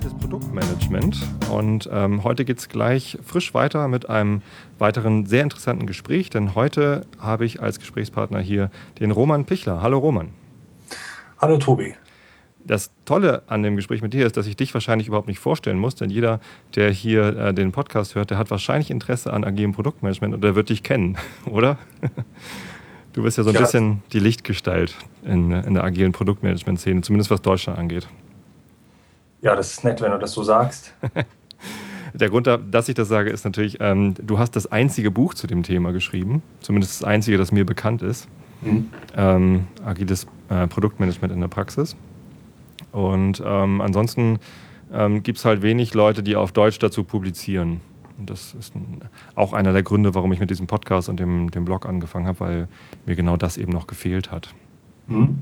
Agiles Produktmanagement. Und ähm, heute geht es gleich frisch weiter mit einem weiteren sehr interessanten Gespräch, denn heute habe ich als Gesprächspartner hier den Roman Pichler. Hallo Roman. Hallo Tobi. Das Tolle an dem Gespräch mit dir ist, dass ich dich wahrscheinlich überhaupt nicht vorstellen muss, denn jeder, der hier äh, den Podcast hört, der hat wahrscheinlich Interesse an agilem Produktmanagement und der wird dich kennen, oder? Du bist ja so ein ja. bisschen die Lichtgestalt in, in der agilen Produktmanagement-Szene, zumindest was Deutschland angeht. Ja, das ist nett, wenn du das so sagst. Der Grund, dass ich das sage, ist natürlich, ähm, du hast das einzige Buch zu dem Thema geschrieben, zumindest das einzige, das mir bekannt ist. Mhm. Ähm, agiles äh, Produktmanagement in der Praxis. Und ähm, ansonsten ähm, gibt es halt wenig Leute, die auf Deutsch dazu publizieren. Und das ist ein, auch einer der Gründe, warum ich mit diesem Podcast und dem, dem Blog angefangen habe, weil mir genau das eben noch gefehlt hat. Mhm.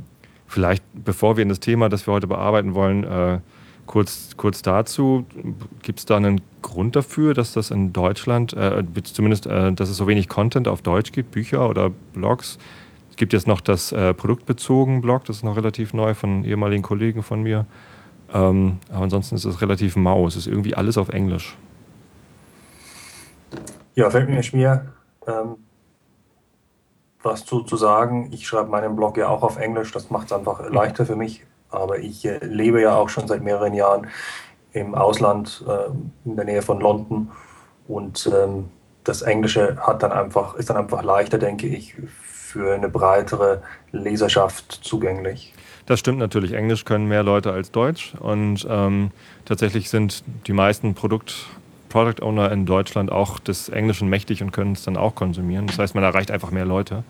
Vielleicht, bevor wir in das Thema, das wir heute bearbeiten wollen, äh, kurz, kurz dazu. Gibt es da einen Grund dafür, dass das in Deutschland, äh, zumindest, äh, dass es so wenig Content auf Deutsch gibt, Bücher oder Blogs? Es gibt jetzt noch das äh, produktbezogen Blog, das ist noch relativ neu von ehemaligen Kollegen von mir. Ähm, aber ansonsten ist es relativ mau. Es ist irgendwie alles auf Englisch. Ja, fällt mir schwer, ähm, was zu, zu sagen. Ich schreibe meinen Blog ja auch auf Englisch, das macht es einfach leichter für mich. Aber ich äh, lebe ja auch schon seit mehreren Jahren im Ausland, äh, in der Nähe von London. Und ähm, das Englische hat dann einfach, ist dann einfach leichter, denke ich, für eine breitere Leserschaft zugänglich. Das stimmt natürlich. Englisch können mehr Leute als Deutsch. Und ähm, tatsächlich sind die meisten Produkt- Product Owner in Deutschland auch des Englischen mächtig und können es dann auch konsumieren. Das heißt, man erreicht einfach mehr Leute.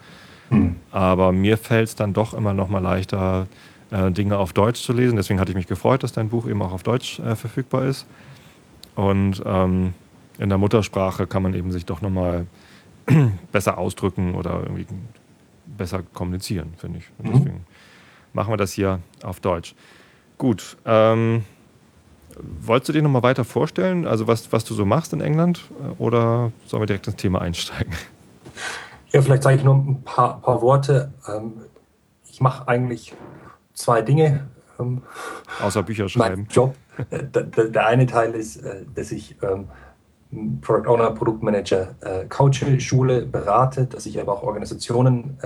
Mhm. Aber mir fällt es dann doch immer noch mal leichter, äh, Dinge auf Deutsch zu lesen. Deswegen hatte ich mich gefreut, dass dein Buch eben auch auf Deutsch äh, verfügbar ist. Und ähm, in der Muttersprache kann man eben sich doch noch mal besser ausdrücken oder irgendwie besser kommunizieren, finde ich. Und mhm. deswegen machen wir das hier auf Deutsch. Gut. Ähm, Wolltest du dir noch mal weiter vorstellen, also was, was du so machst in England, äh, oder sollen wir direkt ins Thema einsteigen? Ja, vielleicht sage ich nur ein paar, paar Worte. Ähm, ich mache eigentlich zwei Dinge. Ähm, Außer Bücher schreiben. Mein Job. Äh, der, eine Teil ist, äh, dass ich ähm, Product Owner, Produktmanager, Coach Schule berate, dass ich aber auch Organisationen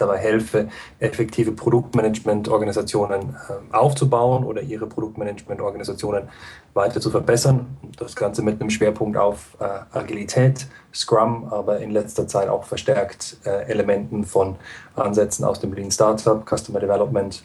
dabei helfe, effektive Produktmanagement-Organisationen äh, aufzubauen oder ihre Produktmanagement-Organisationen weiter zu verbessern. Das Ganze mit einem Schwerpunkt auf äh, Agilität, Scrum, aber in letzter Zeit auch verstärkt äh, Elementen von Ansätzen aus dem Lean Startup, Customer Development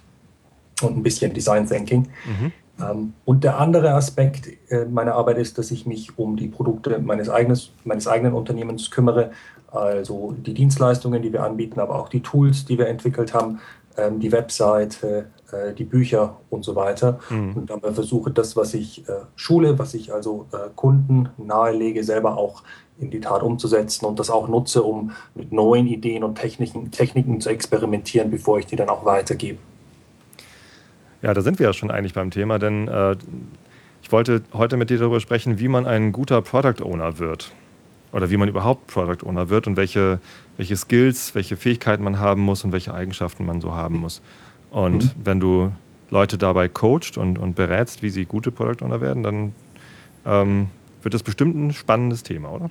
und ein bisschen Design Thinking. Mhm. Ähm, und der andere Aspekt äh, meiner Arbeit ist, dass ich mich um die Produkte meines, eigenes, meines eigenen Unternehmens kümmere also die Dienstleistungen, die wir anbieten, aber auch die Tools, die wir entwickelt haben, ähm, die Webseite, äh, die Bücher und so weiter. Mhm. Und dabei versuche das, was ich äh, schule, was ich also äh, Kunden nahelege, selber auch in die Tat umzusetzen und das auch nutze, um mit neuen Ideen und Techniken, Techniken zu experimentieren, bevor ich die dann auch weitergebe. Ja, da sind wir ja schon eigentlich beim Thema, denn äh, ich wollte heute mit dir darüber sprechen, wie man ein guter Product Owner wird oder wie man überhaupt Product Owner wird und welche, welche Skills, welche Fähigkeiten man haben muss und welche Eigenschaften man so haben muss. Und mhm. wenn du Leute dabei coacht und, und berätst, wie sie gute Product Owner werden, dann ähm, wird das bestimmt ein spannendes Thema, oder?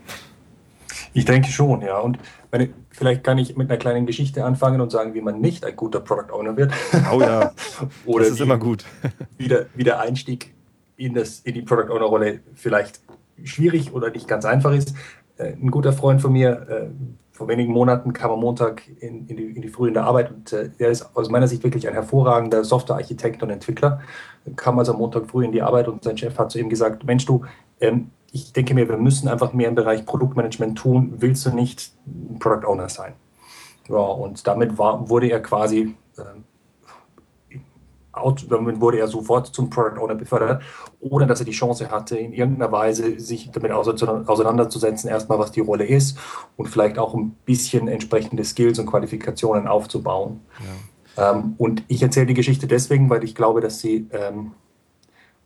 Ich denke schon, ja. Und meine, vielleicht kann ich mit einer kleinen Geschichte anfangen und sagen, wie man nicht ein guter Product Owner wird. Oh ja, oder das ist wie, immer gut. Wie der, wie der Einstieg in, das, in die Product Owner Rolle vielleicht schwierig oder nicht ganz einfach ist. Äh, ein guter Freund von mir, äh, vor wenigen Monaten kam am Montag in, in, die, in die Früh in der Arbeit und äh, er ist aus meiner Sicht wirklich ein hervorragender Softwarearchitekt und Entwickler. Kam also am Montag früh in die Arbeit und sein Chef hat zu ihm gesagt, Mensch du, ähm, ich denke mir, wir müssen einfach mehr im Bereich Produktmanagement tun. Willst du nicht Product Owner sein? Ja, und damit war, wurde er quasi ähm, damit wurde er sofort zum Product Owner befördert, ohne dass er die Chance hatte, in irgendeiner Weise sich damit auseinanderzusetzen, erstmal was die Rolle ist und vielleicht auch ein bisschen entsprechende Skills und Qualifikationen aufzubauen. Ja. Ähm, und ich erzähle die Geschichte deswegen, weil ich glaube, dass sie ähm,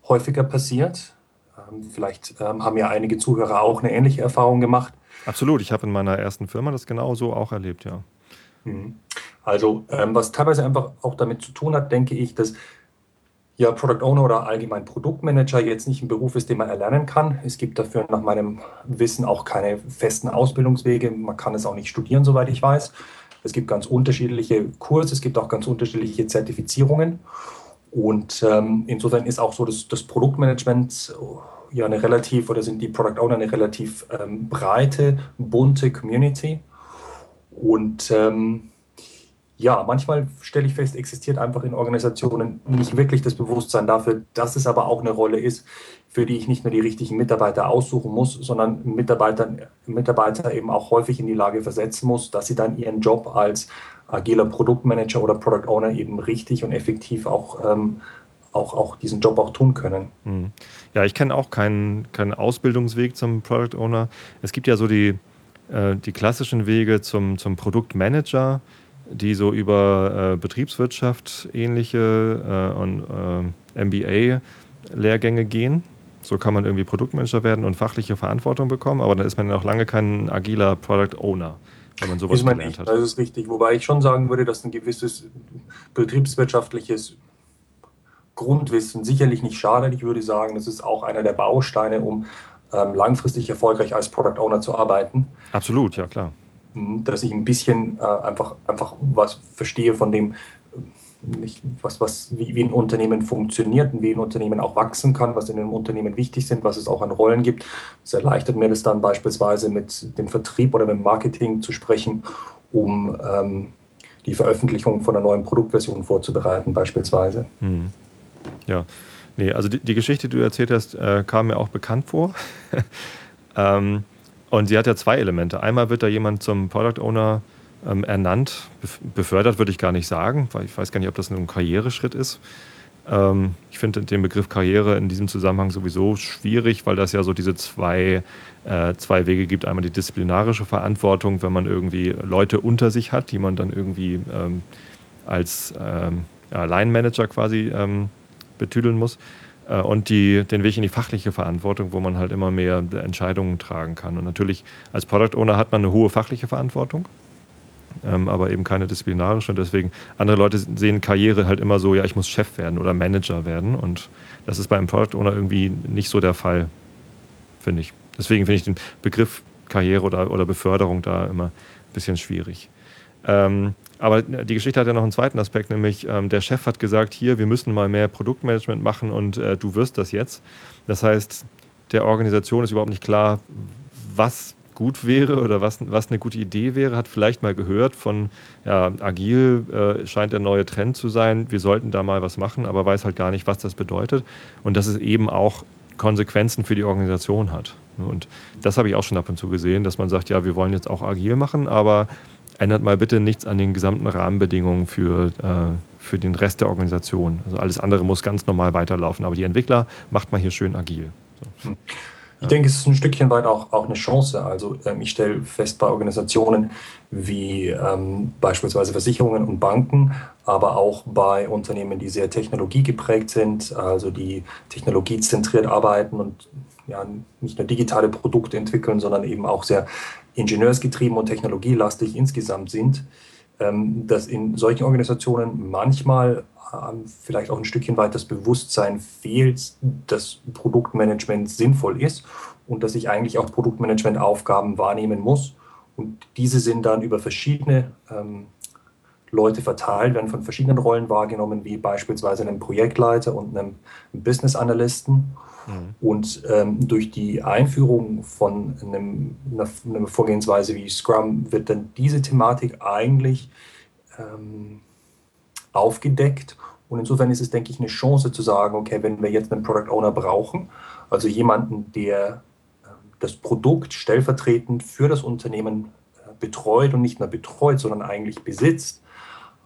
häufiger passiert. Ähm, vielleicht ähm, haben ja einige Zuhörer auch eine ähnliche Erfahrung gemacht. Absolut, ich habe in meiner ersten Firma das genauso auch erlebt, ja. Mhm. Also ähm, was teilweise einfach auch damit zu tun hat, denke ich, dass ja, Product Owner oder allgemein Produktmanager jetzt nicht ein Beruf ist, den man erlernen kann. Es gibt dafür nach meinem Wissen auch keine festen Ausbildungswege. Man kann es auch nicht studieren, soweit ich weiß. Es gibt ganz unterschiedliche Kurse, es gibt auch ganz unterschiedliche Zertifizierungen. Und ähm, insofern ist auch so das, das Produktmanagement ja eine relativ, oder sind die Product Owner eine relativ ähm, breite, bunte Community. Und ähm, ja, manchmal stelle ich fest, existiert einfach in Organisationen nicht wirklich das Bewusstsein dafür, dass es aber auch eine Rolle ist, für die ich nicht nur die richtigen Mitarbeiter aussuchen muss, sondern Mitarbeiter, Mitarbeiter eben auch häufig in die Lage versetzen muss, dass sie dann ihren Job als agiler Produktmanager oder Product Owner eben richtig und effektiv auch, ähm, auch, auch diesen Job auch tun können. Hm. Ja, ich kenne auch keinen, keinen Ausbildungsweg zum Product Owner. Es gibt ja so die, äh, die klassischen Wege zum, zum Produktmanager die so über äh, Betriebswirtschaft ähnliche äh, und äh, MBA-Lehrgänge gehen. So kann man irgendwie Produktmanager werden und fachliche Verantwortung bekommen, aber dann ist man ja noch lange kein agiler Product Owner, wenn man sowas gelernt nicht, hat. Das ist richtig, wobei ich schon sagen würde, dass ein gewisses betriebswirtschaftliches Grundwissen sicherlich nicht schadet. Ich würde sagen, das ist auch einer der Bausteine, um ähm, langfristig erfolgreich als Product Owner zu arbeiten. Absolut, ja klar dass ich ein bisschen äh, einfach, einfach was verstehe von dem, nicht, was, was, wie, wie, ein Unternehmen funktioniert und wie ein Unternehmen auch wachsen kann, was in einem Unternehmen wichtig sind, was es auch an Rollen gibt. Das erleichtert mir das dann beispielsweise mit dem Vertrieb oder mit dem Marketing zu sprechen, um ähm, die Veröffentlichung von einer neuen Produktversion vorzubereiten, beispielsweise. Hm. Ja, nee, also die, die, Geschichte, die du erzählt hast, äh, kam mir auch bekannt vor. ähm, und sie hat ja zwei Elemente. Einmal wird da jemand zum Product Owner ähm, ernannt, befördert würde ich gar nicht sagen, weil ich weiß gar nicht, ob das ein Karriereschritt ist. Ähm, ich finde den Begriff Karriere in diesem Zusammenhang sowieso schwierig, weil das ja so diese zwei, äh, zwei Wege gibt. Einmal die disziplinarische Verantwortung, wenn man irgendwie Leute unter sich hat, die man dann irgendwie ähm, als ähm, ja, Line-Manager quasi ähm, betüdeln muss. Äh, und die, den Weg in die fachliche Verantwortung, wo man halt immer mehr Entscheidungen tragen kann. Und natürlich als Product Owner hat man eine hohe fachliche Verantwortung, ähm, aber eben keine disziplinarische. Und deswegen, andere Leute sehen Karriere halt immer so, ja, ich muss Chef werden oder Manager werden. Und das ist beim Product Owner irgendwie nicht so der Fall, finde ich. Deswegen finde ich den Begriff Karriere oder, oder Beförderung da immer ein bisschen schwierig. Ähm, aber die Geschichte hat ja noch einen zweiten Aspekt, nämlich ähm, der Chef hat gesagt, hier, wir müssen mal mehr Produktmanagement machen und äh, du wirst das jetzt. Das heißt, der Organisation ist überhaupt nicht klar, was gut wäre oder was, was eine gute Idee wäre, hat vielleicht mal gehört von, ja, agil äh, scheint der neue Trend zu sein, wir sollten da mal was machen, aber weiß halt gar nicht, was das bedeutet und dass es eben auch Konsequenzen für die Organisation hat. Und das habe ich auch schon ab und zu gesehen, dass man sagt, ja, wir wollen jetzt auch agil machen, aber ändert mal bitte nichts an den gesamten Rahmenbedingungen für, äh, für den Rest der Organisation. Also alles andere muss ganz normal weiterlaufen. Aber die Entwickler macht man hier schön agil. So. Hm. Ich denke, es ist ein Stückchen weit auch, auch eine Chance. Also ähm, ich stelle fest bei Organisationen wie ähm, beispielsweise Versicherungen und Banken, aber auch bei Unternehmen, die sehr technologiegeprägt sind, also die technologiezentriert arbeiten und ja, nicht nur digitale Produkte entwickeln, sondern eben auch sehr ingenieursgetrieben und technologielastig insgesamt sind, ähm, dass in solchen Organisationen manchmal ähm, vielleicht auch ein Stückchen weit das Bewusstsein fehlt, dass Produktmanagement sinnvoll ist und dass ich eigentlich auch Produktmanagementaufgaben wahrnehmen muss. Und diese sind dann über verschiedene ähm, Leute verteilt, werden von verschiedenen Rollen wahrgenommen, wie beispielsweise einem Projektleiter und einem Business Analysten. Mhm. Und ähm, durch die Einführung von einem, einer, einer, Vorgehensweise wie Scrum wird dann diese Thematik eigentlich ähm, aufgedeckt. Und insofern ist es, denke ich, eine Chance zu sagen, okay, wenn wir jetzt einen Product Owner brauchen, also jemanden, der äh, das Produkt stellvertretend für das Unternehmen äh, betreut und nicht nur betreut, sondern eigentlich besitzt,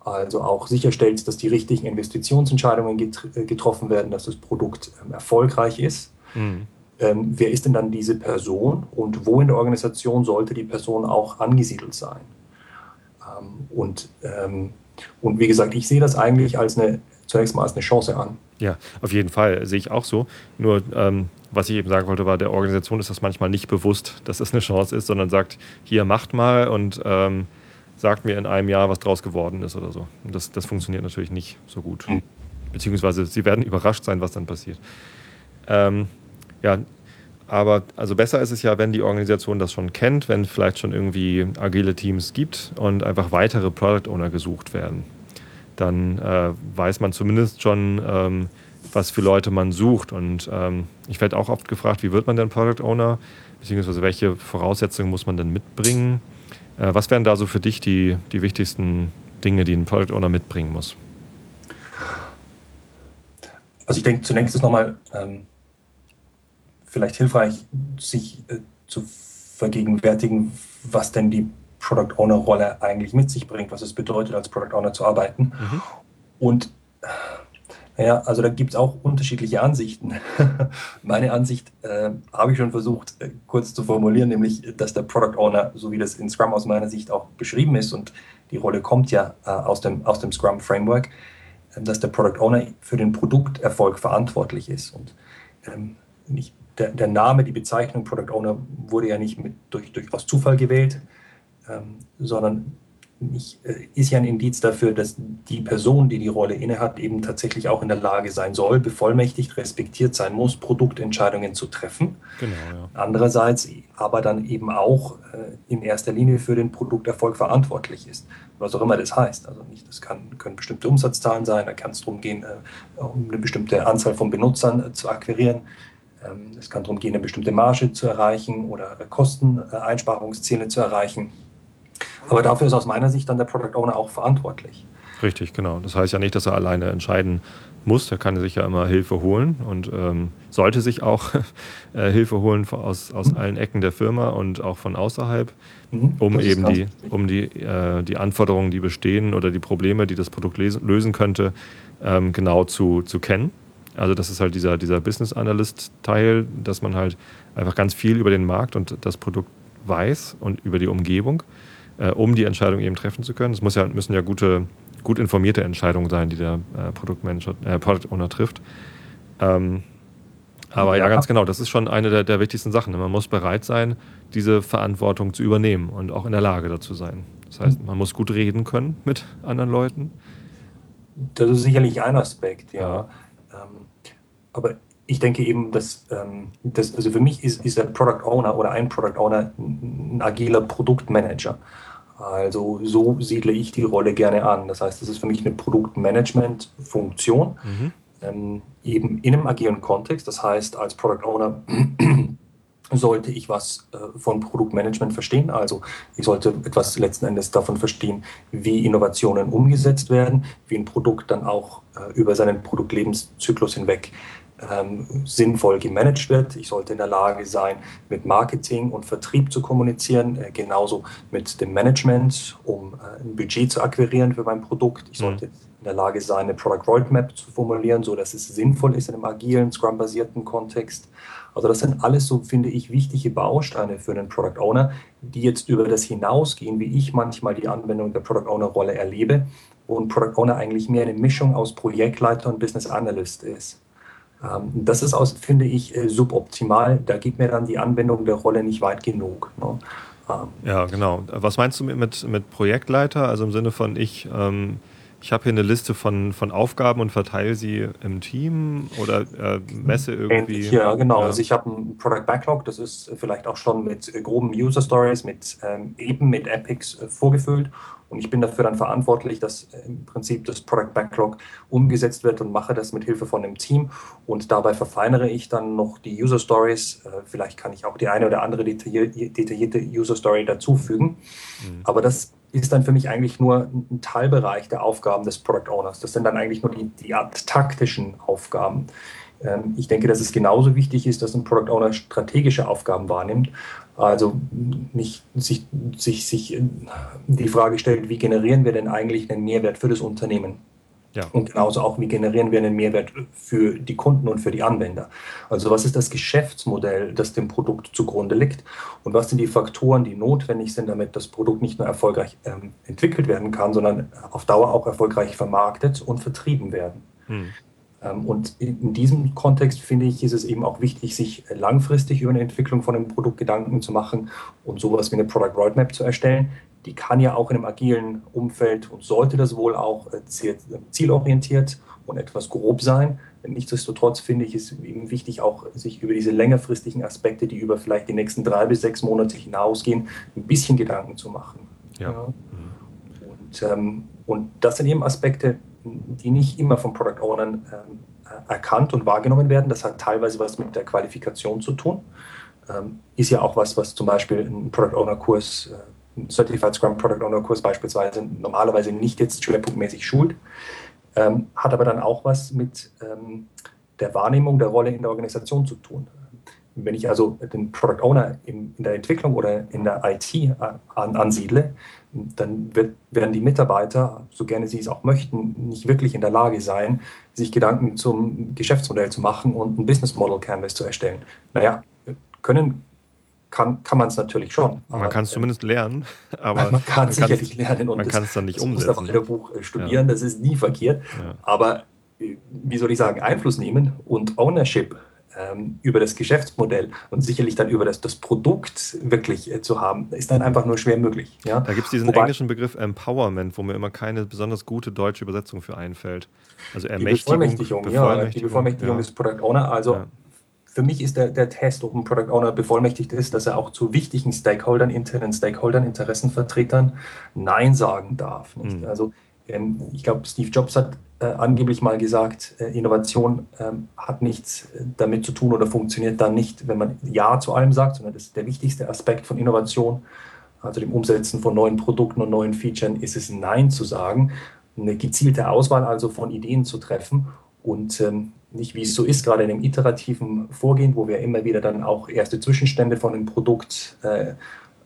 also auch sicherstellt, dass die richtigen Investitionsentscheidungen äh, getroffen werden, dass das Produkt ähm, erfolgreich ist. Mhm. Ähm, wer ist denn dann diese Person und wo in der Organisation sollte die Person auch angesiedelt sein? Ähm, und, ähm, und wie gesagt, ich sehe das eigentlich als eine, zunächst mal als eine Chance an. Ja, auf jeden Fall sehe ich auch so. Nur ähm, was ich eben sagen wollte, war, der Organisation ist das manchmal nicht bewusst, dass es eine Chance ist, sondern sagt, hier macht mal und ähm, sagt mir in einem Jahr, was draus geworden ist oder so. Und das, das funktioniert natürlich nicht so gut. Hm. beziehungsweise sie werden überrascht sein, was dann passiert. Ähm, ja, aber also besser ist es ja, wenn die Organisation das schon kennt, wenn vielleicht schon irgendwie agile Teams gibt und einfach weitere Product Owner gesucht werden. Dann äh, weiß man zumindest schon, ähm, was für Leute man sucht. Und ähm, ich werde auch oft gefragt, wie wird man denn Product Owner? Beziehungsweise welche Voraussetzungen muss man denn mitbringen? Äh, was wären da so für dich die, die wichtigsten Dinge, die ein Product Owner mitbringen muss? Also ich denke, zunächst ist nochmal ähm, vielleicht hilfreich, sich äh, zu vergegenwärtigen, was denn die Product Owner Rolle eigentlich mit sich bringt, was es bedeutet, als Product Owner zu arbeiten. Mhm. Und naja, also da gibt es auch unterschiedliche Ansichten. Meine Ansicht äh, habe ich schon versucht äh, kurz zu formulieren, nämlich, dass der Product Owner, so wie das in Scrum aus meiner Sicht auch beschrieben ist, und die Rolle kommt ja äh, aus, dem, aus dem Scrum Framework, äh, dass der Product Owner für den Produkterfolg verantwortlich ist. Und ähm, nicht, der, der, Name, die Bezeichnung Product Owner wurde ja nicht mit, durch, durch aus Zufall gewählt, ähm, sondern nicht, äh, ist ja ein Indiz dafür, dass die Person, die die Rolle innehat, eben tatsächlich auch in der Lage sein soll, bevollmächtigt, respektiert sein muss, Produktentscheidungen zu treffen. Genau, ja. Andererseits aber dann eben auch äh, in erster Linie für den Produkterfolg verantwortlich ist, was auch immer das heißt. Also nicht, das kann, können bestimmte Umsatzzahlen sein, da kann es darum gehen, äh, um eine bestimmte Anzahl von Benutzern zu akquirieren. Ähm, es kann darum gehen, eine bestimmte Marge zu erreichen oder Kosteneinsparungsziele zu erreichen. Aber dafür ist aus meiner Sicht dann der Product Owner auch verantwortlich. Richtig, genau. Das heißt ja nicht, dass er alleine entscheiden muss. Er kann sich ja immer Hilfe holen und ähm, sollte sich auch äh, Hilfe holen aus, aus mhm. allen Ecken der Firma und auch von außerhalb, mhm, um eben die, um die, äh, die Anforderungen, die bestehen oder die Probleme, die das Produkt lösen könnte, ähm, genau zu, zu kennen. Also das ist halt dieser, dieser Business Analyst-Teil, dass man halt einfach ganz viel über den Markt und das Produkt weiß und über die Umgebung, äh, um die Entscheidung eben treffen zu können. Es muss ja, müssen ja gute, gut informierte Entscheidungen sein, die der äh, Produktmanager, äh, Product Owner trifft. Ähm, aber ja. ja, ganz genau, das ist schon eine der, der wichtigsten Sachen. Man muss bereit sein, diese Verantwortung zu übernehmen und auch in der Lage dazu sein. Das heißt, man muss gut reden können mit anderen Leuten. Das ist sicherlich ein Aspekt, ja. ja. Ähm, aber ich denke eben, dass, ähm, dass also für mich ist, ist der Product Owner oder ein Product Owner ein agiler Produktmanager. Also so siedle ich die Rolle gerne an. Das heißt, das ist für mich eine Produktmanagement-Funktion, mhm. ähm, eben in einem agilen Kontext. Das heißt, als Product Owner sollte ich was äh, von Produktmanagement verstehen. Also ich sollte etwas letzten Endes davon verstehen, wie Innovationen umgesetzt werden, wie ein Produkt dann auch äh, über seinen Produktlebenszyklus hinweg ähm, sinnvoll gemanagt wird. Ich sollte in der Lage sein, mit Marketing und Vertrieb zu kommunizieren, äh, genauso mit dem Management, um äh, ein Budget zu akquirieren für mein Produkt. Ich mhm. sollte mhm. in der Lage sein, eine Product Roadmap zu formulieren, so dass es sinnvoll ist in einem agilen, Scrum-basierten Kontext. Also das sind alles so, finde ich, wichtige Bausteine für einen Product Owner, die jetzt über das hinausgehen, wie ich manchmal die Anwendung der Product Owner-Rolle erlebe, wo ein Product Owner eigentlich mehr eine Mischung aus Projektleiter und Business Analyst ist. Ähm, das ist, aus, finde ich, äh, suboptimal. Da geht mir dann die Anwendung der Rolle nicht weit genug. Ne? Ähm, ja, genau. Was meinst du mit, mit Projektleiter? Also im Sinne von, ich, ähm, ich habe hier eine Liste von, von Aufgaben und verteile sie im Team oder äh, messe irgendwie. Ja, genau. Ja. Also ich habe ein Product Backlog, das ist vielleicht auch schon mit groben User Stories, mit ähm, eben mit Epics äh, vorgefüllt. Und ich bin dafür dann verantwortlich, dass äh, im Prinzip das Product Backlog umgesetzt wird und mache das mit Hilfe von einem Team. Und dabei verfeinere ich dann noch die User Stories. Äh, vielleicht kann ich auch die eine oder andere detaillierte User Story dazufügen. Mhm. Aber das ist dann für mich eigentlich nur ein Teilbereich der Aufgaben des Product Owners. Das sind dann eigentlich nur die, die taktischen Aufgaben. Ähm, ich denke, dass es genauso wichtig ist, dass ein Product Owner strategische Aufgaben wahrnimmt also nicht sich, sich, sich die Frage stellt, wie generieren wir denn eigentlich einen Mehrwert für das Unternehmen? Ja. Und genauso auch, wie generieren wir einen Mehrwert für die Kunden und für die Anwender? Also was ist das Geschäftsmodell, das dem Produkt zugrunde liegt? Und was sind die Faktoren, die notwendig sind, damit das Produkt nicht nur erfolgreich ähm, entwickelt werden kann, sondern auf Dauer auch erfolgreich vermarktet und vertrieben werden? Hm. Ähm, und in diesem Kontext finde ich, ist es eben auch wichtig, sich langfristig über eine Entwicklung von einem Produkt Gedanken zu machen und sowas wie eine Product Roadmap zu erstellen. Die kann ja auch in einem agilen Umfeld und sollte das wohl auch äh, zielorientiert und etwas grob sein. Nichtsdestotrotz finde ich es eben wichtig, auch sich über diese längerfristigen Aspekte, die über vielleicht die nächsten drei bis sechs Monate hinausgehen, ein bisschen Gedanken zu machen. Ja. ja. Und, ähm, und das sind eben Aspekte, die nicht immer von Product Ownern ähm, erkannt und wahrgenommen werden. Das hat teilweise was mit der Qualifikation zu tun. Ähm, ist ja auch was, was zum Beispiel ein Product Owner Kurs, äh, ein Certified Scrum Product Owner Kurs beispielsweise normalerweise nicht jetzt schwerpunktmäßig schult, ähm, hat aber dann auch was mit ähm, der Wahrnehmung der Rolle in der Organisation zu tun. Wenn ich also den Product Owner in, in der Entwicklung oder in der IT an, ansiedle, dann wird, werden die Mitarbeiter, so gerne sie es auch möchten, nicht wirklich in der Lage sein, sich Gedanken zum Geschäftsmodell zu machen und ein Business Model Canvas zu erstellen. Naja, können kann, kann man es natürlich schon. Man kann es äh, zumindest lernen, aber man kann es sicherlich lernen und man kann es dann nicht umsetzen. Man muss auf Buch äh, studieren, ja. das ist nie verkehrt. Ja. Aber äh, wie soll ich sagen, Einfluss nehmen und Ownership ähm, über das Geschäftsmodell und sicherlich dann über das, das Produkt wirklich äh, zu haben, ist dann einfach nur schwer möglich. Ja? Da gibt es diesen Wobei, englischen Begriff Empowerment, wo mir immer keine besonders gute deutsche Übersetzung für einfällt. Also Ermächtigung. Die Bevollmächtigung, Bevollmächtigung ja, die Bevollmächtigung ja. des Product Owner. Also ja. für mich ist der, der Test, ob ein Product Owner bevollmächtigt ist, dass er auch zu wichtigen Stakeholdern, internen Stakeholdern, Interessenvertretern Nein sagen darf. Mhm. Also ich glaube, Steve Jobs hat äh, angeblich mal gesagt, äh, Innovation ähm, hat nichts äh, damit zu tun oder funktioniert dann nicht, wenn man Ja zu allem sagt, sondern das ist der wichtigste Aspekt von Innovation, also dem Umsetzen von neuen Produkten und neuen Features, ist es Nein zu sagen, eine gezielte Auswahl also von Ideen zu treffen und ähm, nicht wie es so ist, gerade in dem iterativen Vorgehen, wo wir immer wieder dann auch erste Zwischenstände von dem Produkt äh,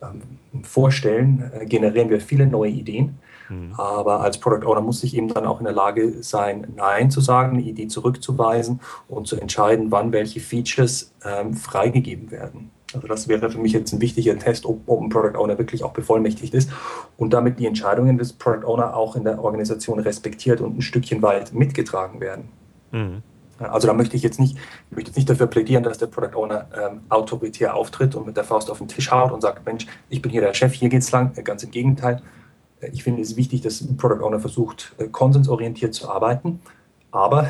ähm, vorstellen, äh, generieren wir viele neue Ideen. Mhm. Aber als Product Owner muss ich eben dann auch in der Lage sein, Nein zu sagen, eine Idee zurückzuweisen und zu entscheiden, wann welche Features ähm, freigegeben werden. Also das wäre für mich jetzt ein wichtiger Test, ob, ob, ein Product Owner wirklich auch bevollmächtigt ist und damit die Entscheidungen des Product Owner auch in der Organisation respektiert und ein Stückchen weit mitgetragen werden. Mhm. Also da möchte ich jetzt nicht, ich möchte jetzt nicht dafür plädieren, dass der Product Owner ähm, autoritär auftritt und mit der Faust auf den Tisch haut und sagt, Mensch, ich bin hier der Chef, hier geht's lang. Ganz im Gegenteil. Ich finde es wichtig, dass ein Product Owner versucht, äh, konsensorientiert zu arbeiten. Aber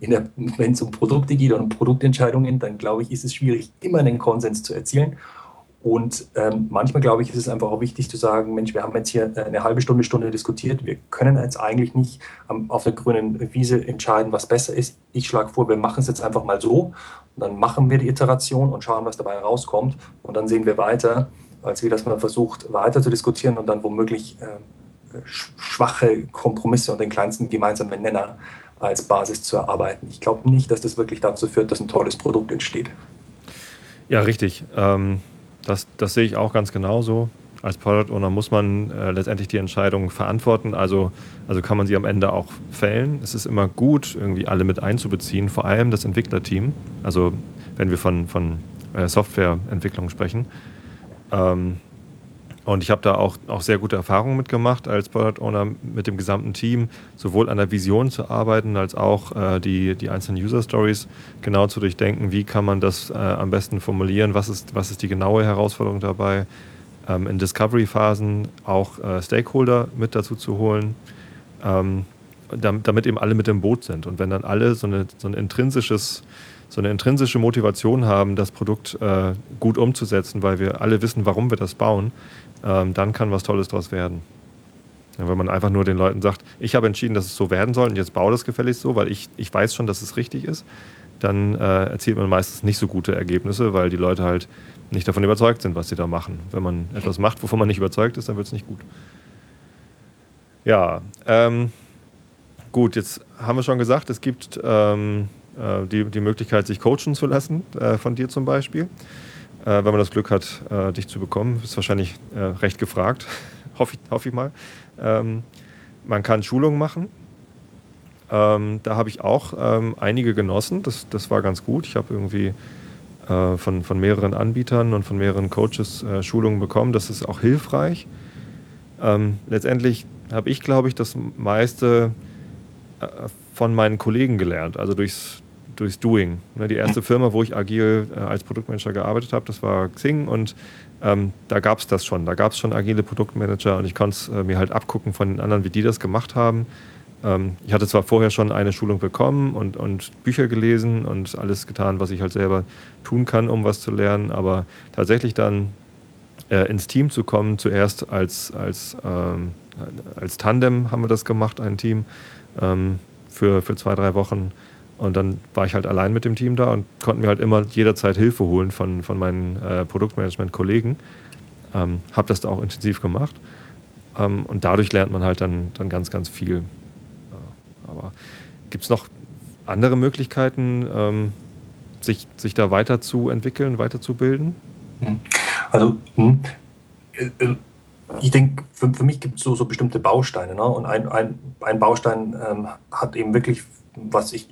wenn es um Produkte geht und um Produktentscheidungen, dann glaube ich, ist es schwierig, immer einen Konsens zu erzielen. Und ähm, manchmal, glaube ich, ist es einfach auch wichtig zu sagen, Mensch, wir haben jetzt hier eine halbe Stunde, Stunde diskutiert. Wir können jetzt eigentlich nicht ähm, auf der grünen Wiese entscheiden, was besser ist. Ich schlage vor, wir machen es jetzt einfach mal so. Und dann machen wir die Iteration und schauen, was dabei rauskommt. Und dann sehen wir weiter, als wie dass man versucht, weiter zu diskutieren und dann womöglich äh, schwache Kompromisse und den kleinsten gemeinsamen Nenner als Basis zu erarbeiten. Ich glaube nicht, dass das wirklich dazu führt, dass ein tolles Produkt entsteht. Ja, richtig. Ähm, das, das sehe ich auch ganz genauso. Als Product Owner muss man äh, letztendlich die Entscheidung verantworten, also, also kann man sie am Ende auch fällen. Es ist immer gut, irgendwie alle mit einzubeziehen, vor allem das Entwicklerteam. Also wenn wir von, von äh, Softwareentwicklung sprechen, ähm, und ich habe da auch, auch sehr gute Erfahrungen mitgemacht als Product Owner mit dem gesamten Team, sowohl an der Vision zu arbeiten, als auch äh, die, die einzelnen User Stories genau zu durchdenken, wie kann man das äh, am besten formulieren, was ist, was ist die genaue Herausforderung dabei, ähm, in Discovery-Phasen auch äh, Stakeholder mit dazu zu holen, ähm, damit, damit, eben alle mit dem Boot sind. Und wenn dann alle so, eine, so ein intrinsisches so eine intrinsische Motivation haben, das Produkt äh, gut umzusetzen, weil wir alle wissen, warum wir das bauen, ähm, dann kann was Tolles daraus werden. Ja, wenn man einfach nur den Leuten sagt, ich habe entschieden, dass es so werden soll und jetzt baue das gefälligst so, weil ich, ich weiß schon, dass es richtig ist, dann äh, erzielt man meistens nicht so gute Ergebnisse, weil die Leute halt nicht davon überzeugt sind, was sie da machen. Wenn man etwas macht, wovon man nicht überzeugt ist, dann wird es nicht gut. Ja, ähm, gut, jetzt haben wir schon gesagt, es gibt ähm, äh, die, die Möglichkeit, sich coachen zu lassen, äh, von dir zum Beispiel. Äh, wenn man das Glück hat, dich zu bekommen, ist wahrscheinlich recht gefragt, hoffe ich, hoff ich mal. Ähm, man kann Schulungen machen. Ähm, da habe ich auch ähm, einige genossen. Das, das war ganz gut. Ich habe irgendwie äh, von, von mehreren Anbietern und von mehreren Coaches äh, Schulungen bekommen. Das ist auch hilfreich. Ähm, letztendlich habe ich, glaube ich, das meiste von meinen Kollegen gelernt, also durchs, durchs Doing. Ne, die erste Firma, wo ich agil äh, als Produktmanager gearbeitet habe, das war Xing und ähm, da gab es das schon. Da gab es schon agile Produktmanager und ich konnte es äh, mir halt abgucken von den anderen, wie die das gemacht haben. Ähm, ich hatte zwar vorher schon eine Schulung bekommen und, und Bücher gelesen und alles getan, was ich halt selber tun kann, um was zu lernen, aber tatsächlich dann äh, ins Team zu kommen, zuerst als, als, ähm, als Tandem haben wir das gemacht, ein Team, ähm, für, für zwei, drei Wochen. Und dann war ich halt allein mit dem Team da und konnten mir halt immer jederzeit Hilfe holen von, von meinen äh, Produktmanagement-Kollegen. Ähm, habe das da auch intensiv gemacht. Ähm, und dadurch lernt man halt dann, dann ganz, ganz viel. Aber gibt es noch andere Möglichkeiten, ähm, sich, sich da weiterzuentwickeln, weiterzubilden? Hm. Also, hm, äh, äh, ich denke, für, für mich gibt es so, so bestimmte Bausteine. Ne? Und ein, ein, ein Baustein ähm, hat eben wirklich, was ich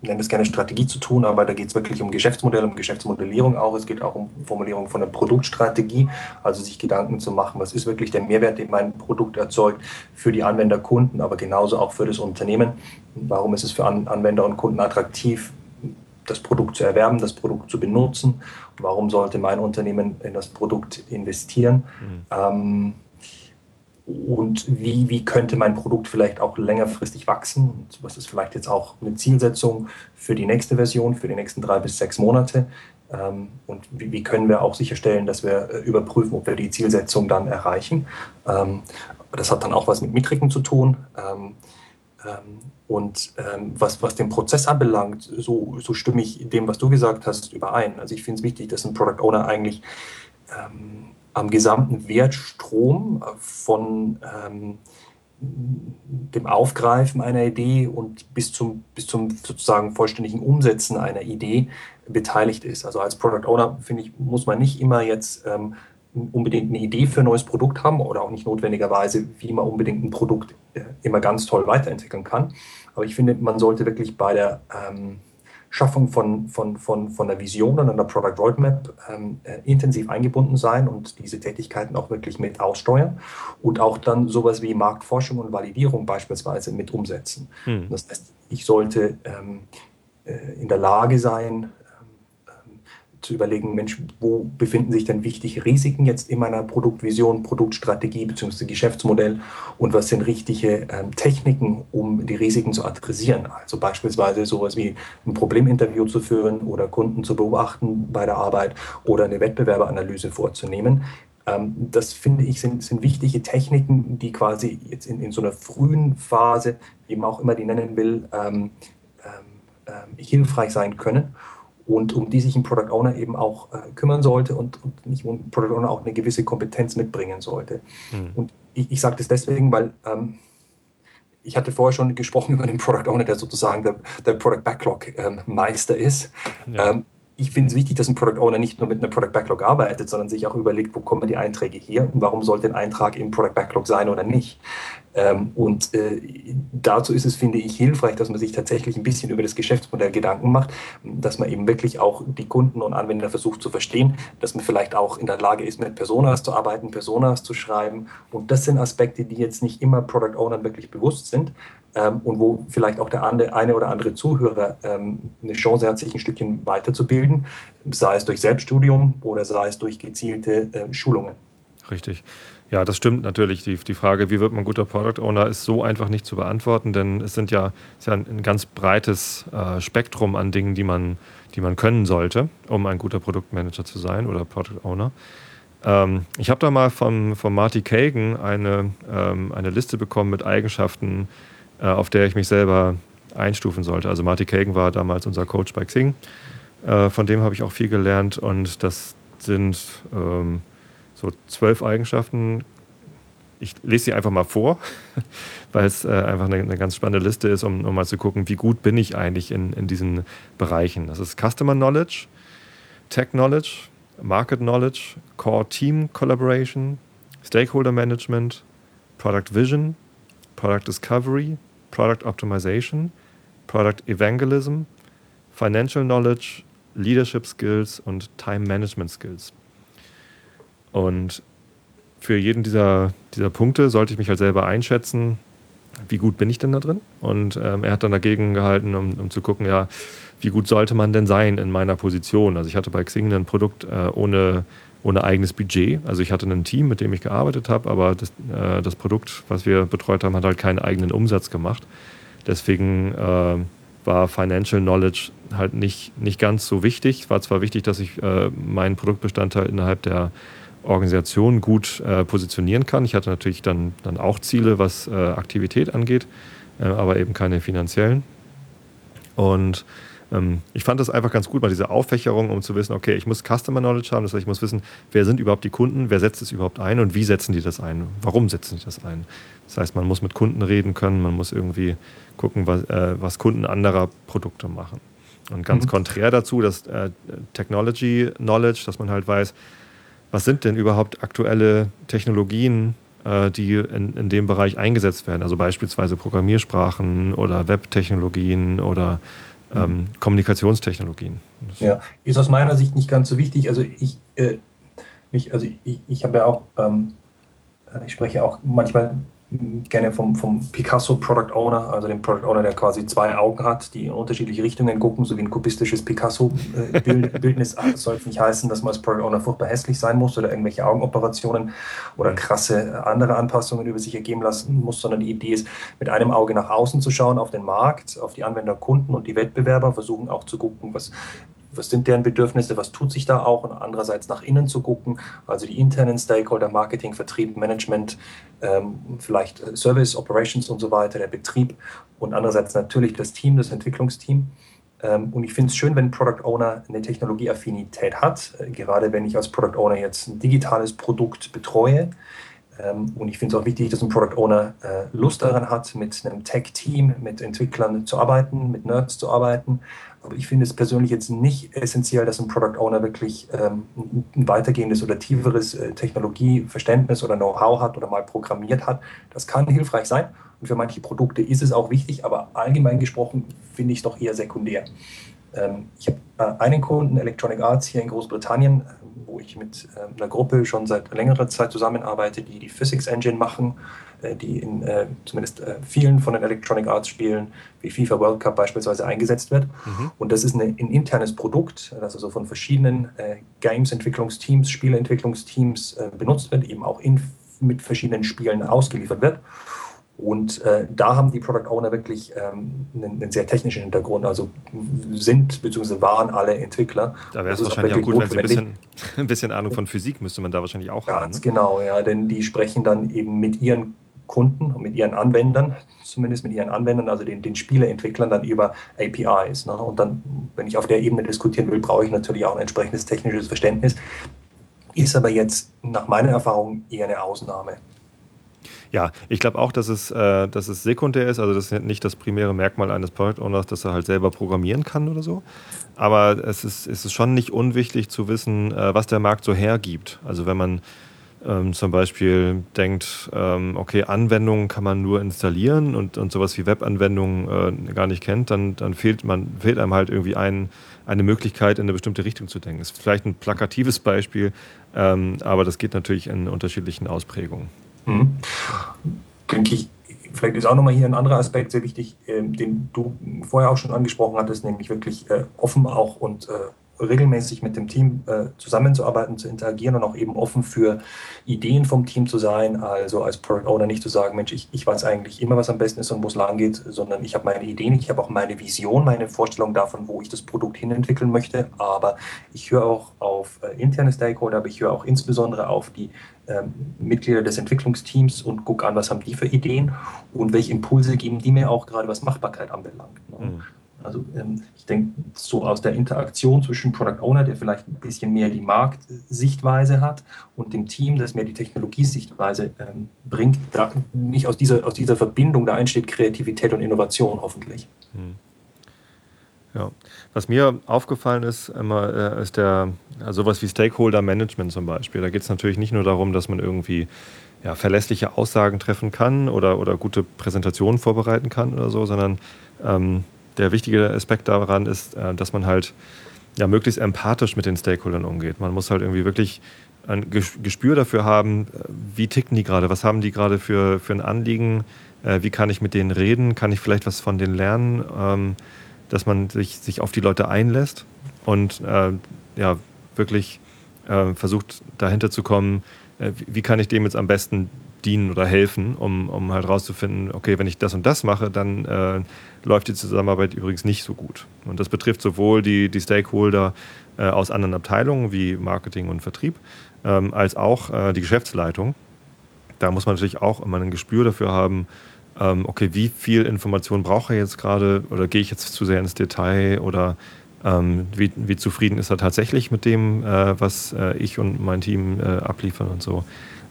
nenne es gerne Strategie zu tun, aber da geht es wirklich um Geschäftsmodell, um Geschäftsmodellierung auch. Es geht auch um Formulierung von einer Produktstrategie, also sich Gedanken zu machen, was ist wirklich der Mehrwert, den mein Produkt erzeugt für die Anwender, Kunden, aber genauso auch für das Unternehmen. Warum ist es für Anwender und Kunden attraktiv, das Produkt zu erwerben, das Produkt zu benutzen. Warum sollte mein Unternehmen in das Produkt investieren? Mhm. Ähm, und wie, wie könnte mein Produkt vielleicht auch längerfristig wachsen? Und was ist vielleicht jetzt auch eine Zielsetzung für die nächste Version, für die nächsten drei bis sechs Monate? Ähm, und wie, können wir auch sicherstellen, dass wir äh, überprüfen, ob wir die Zielsetzung dann erreichen? Ähm, das hat dann auch was mit Metriken zu tun. Ähm, und was, was den Prozess anbelangt, so, so stimme ich dem, was du gesagt hast, überein. Also ich finde es wichtig, dass ein Product Owner eigentlich am gesamten Wertstrom von ähm, dem Aufgreifen einer Idee und bis zum, bis zum sozusagen vollständigen Umsetzen einer Idee beteiligt ist. Also als Product Owner, finde ich, muss man nicht immer jetzt ähm, unbedingt eine Idee für ein neues Produkt haben oder auch nicht notwendigerweise, wie man unbedingt ein Produkt äh, immer ganz toll weiterentwickeln kann. Aber ich finde, man sollte wirklich bei der ähm, Schaffung von, von, von, von der Vision und einer Product Roadmap ähm, äh, intensiv eingebunden sein und diese Tätigkeiten auch wirklich mit aussteuern und auch dann sowas wie Marktforschung und Validierung beispielsweise mit umsetzen. Hm. Das heißt, ich sollte ähm, äh, in der Lage sein, zu überlegen, Mensch, wo befinden sich denn wichtige Risiken jetzt in meiner Produktvision, Produktstrategie bzw. Geschäftsmodell und was sind richtige ähm, Techniken, um die Risiken zu adressieren. Also beispielsweise sowas wie ein Probleminterview zu führen oder Kunden zu beobachten bei der Arbeit oder eine Wettbewerberanalyse vorzunehmen. Ähm, das finde ich sind, sind wichtige Techniken, die quasi jetzt in, in so einer frühen Phase, wie man auch immer die nennen will, ähm, ähm, ähm hilfreich sein können und um die sich ein Product Owner eben auch äh, kümmern sollte und, und nicht ein Product Owner auch eine gewisse Kompetenz mitbringen sollte. Mhm. Und ich, ich sage das deswegen, weil ähm, ich hatte vorher schon gesprochen über den Product Owner, der sozusagen der, der Product Backlog ähm, Meister ist. Ja. Ähm, ich finde es wichtig, dass ein Product Owner nicht nur mit einer Product Backlog arbeitet, sondern sich auch überlegt, wo kommen die Einträge her und warum sollte ein Eintrag im Product Backlog sein oder nicht. Ähm, und äh, dazu ist es, finde ich, hilfreich, dass man sich tatsächlich ein bisschen über das Geschäftsmodell Gedanken macht, dass man eben wirklich auch die Kunden und Anwender versucht zu verstehen, dass man vielleicht auch in der Lage ist, mit Personas zu arbeiten, Personas zu schreiben. Und das sind Aspekte, die jetzt nicht immer Product Ownern wirklich bewusst sind, ähm, und wo vielleicht auch der eine oder andere Zuhörer ähm, eine Chance hat, sich ein Stückchen weiterzubilden, sei es durch Selbststudium oder sei es durch gezielte äh, Schulungen. Richtig. Ja, das stimmt natürlich. Die, die Frage, wie wird man guter Product Owner, ist so einfach nicht zu beantworten, denn es sind ja, ist ja ein, ein ganz breites äh, Spektrum an Dingen, die man, die man können sollte, um ein guter Produktmanager zu sein oder Product Owner. Ähm, ich habe da mal vom, von Marty Kagan eine, ähm, eine Liste bekommen mit Eigenschaften, äh, auf der ich mich selber einstufen sollte. Also Marty Kagan war damals unser Coach bei Xing. Äh, von dem habe ich auch viel gelernt und das sind ähm, so zwölf Eigenschaften. Ich lese sie einfach mal vor, weil es äh, einfach eine, eine, ganz spannende Liste ist, um, um, mal zu gucken, wie gut bin ich eigentlich in, in diesen Bereichen. Das ist Customer Knowledge, Tech Knowledge, Market Knowledge, Core Team Collaboration, Stakeholder Management, Product Vision, Product Discovery, Product Optimization, Product Evangelism, Financial Knowledge, Leadership Skills und Time Management Skills. Und für jeden dieser, dieser Punkte sollte ich mich halt selber einschätzen, wie gut bin ich denn da drin? Und ähm, er hat dann dagegen gehalten, um, um, zu gucken, ja, wie gut sollte man denn sein in meiner Position? Also ich hatte bei Xing ein Produkt äh, ohne, ohne eigenes Budget. Also ich hatte ein Team, mit dem ich gearbeitet habe, aber das, äh, das Produkt, was wir betreut haben, hat halt keinen eigenen Umsatz gemacht. Deswegen äh, war Financial Knowledge halt nicht, nicht ganz so wichtig. War zwar wichtig, dass ich äh, meinen Produktbestandteil innerhalb der Organisation gut äh, positionieren kann. Ich hatte natürlich dann, dann auch Ziele, was äh, Aktivität angeht, äh, aber eben keine finanziellen. Und ähm, ich fand das einfach ganz gut, mal diese Auffächerung, um zu wissen, okay, ich muss Customer Knowledge haben, das heißt, ich muss wissen, wer sind überhaupt die Kunden, wer setzt es überhaupt ein und wie setzen die das ein, warum setzen die das ein. Das heißt, man muss mit Kunden reden können, man muss irgendwie gucken, was, äh, was Kunden anderer Produkte machen. Und ganz mhm. konträr dazu, das äh, Technology Knowledge, dass man halt weiß, was sind denn überhaupt aktuelle Technologien, äh, die in, in dem Bereich eingesetzt werden? Also beispielsweise Programmiersprachen oder Webtechnologien oder ähm, Kommunikationstechnologien. Ja, ist aus meiner Sicht nicht ganz so wichtig. Also ich, äh, ich also ich, ich habe ja auch, ähm, ich spreche auch manchmal gerne vom, vom Picasso Product Owner, also dem Product Owner, der quasi zwei Augen hat, die in unterschiedliche Richtungen gucken, so wie ein kubistisches Picasso-Bildnis. Äh, das soll nicht heißen, dass man als Product Owner furchtbar hässlich sein muss oder irgendwelche Augenoperationen oder krasse andere Anpassungen über sich ergeben lassen muss, sondern die Idee ist, mit einem Auge nach außen zu schauen, auf den Markt, auf die Anwender, Kunden und die Wettbewerber, versuchen auch zu gucken, was was sind deren Bedürfnisse, was tut sich da auch und andererseits nach innen zu gucken, also die internen Stakeholder, Marketing, Vertrieb, Management, ähm, vielleicht Service, Operations und so weiter, der Betrieb und andererseits natürlich das Team, das Entwicklungsteam. Ähm, und ich finde es schön, wenn ein Product Owner eine Technologieaffinität hat, äh, gerade wenn ich als Product Owner jetzt ein digitales Produkt betreue. Ähm, und ich finde es auch wichtig, dass ein Product Owner äh, Lust daran hat, mit einem Tech-Team, mit Entwicklern zu arbeiten, mit Nerds zu arbeiten, aber ich finde es persönlich jetzt nicht essentiell, dass ein Product Owner wirklich ähm, ein weitergehendes oder tieferes äh, Technologieverständnis oder Know-how hat oder mal programmiert hat. Das kann hilfreich sein. Und für manche Produkte ist es auch wichtig, aber allgemein gesprochen finde ich es doch eher sekundär. Ähm, ich habe äh, einen Kunden, Electronic Arts hier in Großbritannien, wo ich mit äh, einer Gruppe schon seit längerer Zeit zusammenarbeite, die die Physics Engine machen äh, die in äh, zumindest äh, vielen von den Electronic Arts Spielen wie FIFA World Cup beispielsweise eingesetzt wird. Mhm. Und das ist eine, ein internes Produkt, das also von verschiedenen Games-Entwicklungsteams, Spieleentwicklungsteams benutzt wird, eben auch in, mit verschiedenen Spielen ausgeliefert wird. Und äh, da haben die Product Owner wirklich ähm, einen, einen, sehr technischen Hintergrund, also sind bzw. waren alle Entwickler. Da wäre es wahrscheinlich auch, auch gut, wenn Sie ein bisschen, ein bisschen Ahnung von Physik müsste man da wahrscheinlich auch Ganz haben. Ganz ne? genau, ja, denn die sprechen dann eben mit ihren Kunden und mit ihren Anwendern, zumindest mit ihren Anwendern, also den, den Spieleentwicklern, dann über APIs. Ne? Und dann, wenn ich auf der Ebene diskutieren will, brauche ich natürlich auch ein entsprechendes technisches Verständnis. Ist aber jetzt nach meiner Erfahrung eher eine Ausnahme. Ja, ich glaube auch, dass es, äh, dass es sekundär ist. Also das ist nicht das primäre Merkmal eines Product Owners, dass er halt selber programmieren kann oder so. Aber es ist, es ist schon nicht unwichtig zu wissen, äh, was der Markt so hergibt. Also wenn man ähm, zum Beispiel denkt, ähm, okay, Anwendungen kann man nur installieren und, und sowas wie Webanwendungen äh, gar nicht kennt, dann, dann fehlt, man, fehlt einem halt irgendwie ein, eine Möglichkeit, in eine bestimmte Richtung zu denken. Das ist vielleicht ein plakatives Beispiel, ähm, aber das geht natürlich in unterschiedlichen Ausprägungen. Mhm. Denke ich, vielleicht ist auch nochmal hier ein anderer Aspekt sehr wichtig, äh, den du vorher auch schon angesprochen hattest, nämlich wirklich äh, offen auch und äh, regelmäßig mit dem Team äh, zusammenzuarbeiten, zu interagieren und auch eben offen für Ideen vom Team zu sein. Also als Product Owner nicht zu sagen, Mensch, ich, ich weiß eigentlich immer, was am besten ist und wo es lang geht, sondern ich habe meine Ideen, ich habe auch meine Vision, meine Vorstellung davon, wo ich das Produkt hinentwickeln möchte. Aber ich höre auch auf äh, interne Stakeholder, aber ich höre auch insbesondere auf die äh, Mitglieder des Entwicklungsteams und gucke an, was haben die für Ideen und welche Impulse geben die mir auch gerade, was Machbarkeit anbelangt. Ne? Mhm. Also ähm, ich denke, so aus der Interaktion zwischen Product Owner, der vielleicht ein bisschen mehr die Marktsichtweise hat, und dem Team, das mehr die Technologiesichtweise ähm, bringt, da nicht aus dieser, aus dieser Verbindung, da entsteht Kreativität und Innovation hoffentlich. Hm. Ja. Was mir aufgefallen ist, immer, äh, ist der, also sowas wie Stakeholder Management zum Beispiel. Da geht es natürlich nicht nur darum, dass man irgendwie ja, verlässliche Aussagen treffen kann oder, oder gute Präsentationen vorbereiten kann oder so, sondern ähm, der wichtige Aspekt daran ist, äh, dass man halt ja, möglichst empathisch mit den Stakeholdern umgeht. Man muss halt irgendwie wirklich ein Gespür dafür haben, wie ticken die gerade, was haben die gerade für, für ein Anliegen, äh, wie kann ich mit denen reden, kann ich vielleicht was von denen lernen, ähm, dass man sich, sich auf die Leute einlässt und äh, ja, wirklich äh, versucht dahinter zu kommen, äh, wie kann ich dem jetzt am besten dienen oder helfen, um, um halt rauszufinden, okay, wenn ich das und das mache, dann äh, läuft die Zusammenarbeit übrigens nicht so gut. Und das betrifft sowohl die, die Stakeholder äh, aus anderen Abteilungen wie Marketing und Vertrieb, ähm, als auch äh, die Geschäftsleitung. Da muss man natürlich auch immer ein Gespür dafür haben, ähm, okay, wie viel Information braucht er jetzt gerade oder gehe ich jetzt zu sehr ins Detail oder ähm, wie, wie, zufrieden ist er tatsächlich mit dem, äh, was äh, ich und mein Team äh, abliefern und so.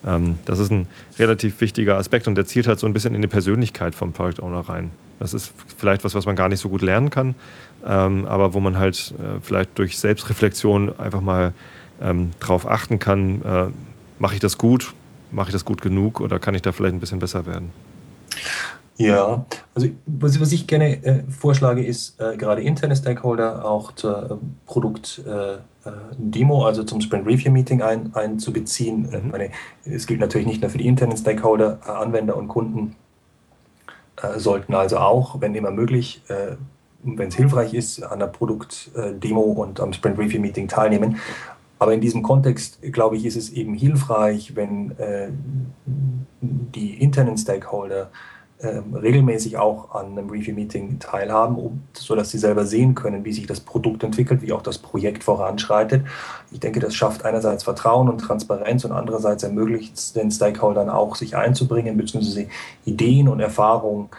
Ähm, das ist ein relativ wichtiger Aspekt und der zielt halt so ein bisschen in die Persönlichkeit vom Product Owner rein. Das ist vielleicht was, was man gar nicht so gut lernen kann, ähm, aber wo man halt äh, vielleicht durch Selbstreflexion einfach mal ähm, drauf achten kann, äh, mache ich das gut, mache ich das gut genug oder kann ich da vielleicht ein bisschen besser werden? Ja, also was, was ich gerne äh, vorschlage, ist äh, gerade interne Stakeholder auch zur äh, Produktdemo, äh, also zum Sprint Review Meeting ein, einzubeziehen. Mhm. Meine, es gilt natürlich nicht nur für die internen Stakeholder, äh, Anwender und Kunden äh, sollten also auch, wenn immer möglich, wenn es hilfreich ist, an der Produktdemo und am Sprint Review Meeting teilnehmen. Aber in diesem Kontext, glaube ich, ist es eben hilfreich, wenn die internen Stakeholder ähm, regelmäßig auch an einem Review-Meeting teilhaben, um, sodass sie selber sehen können, wie sich das Produkt entwickelt, wie auch das Projekt voranschreitet. Ich denke, das schafft einerseits Vertrauen und Transparenz und andererseits ermöglicht es den Stakeholdern auch, sich einzubringen, beziehungsweise Ideen und Erfahrungen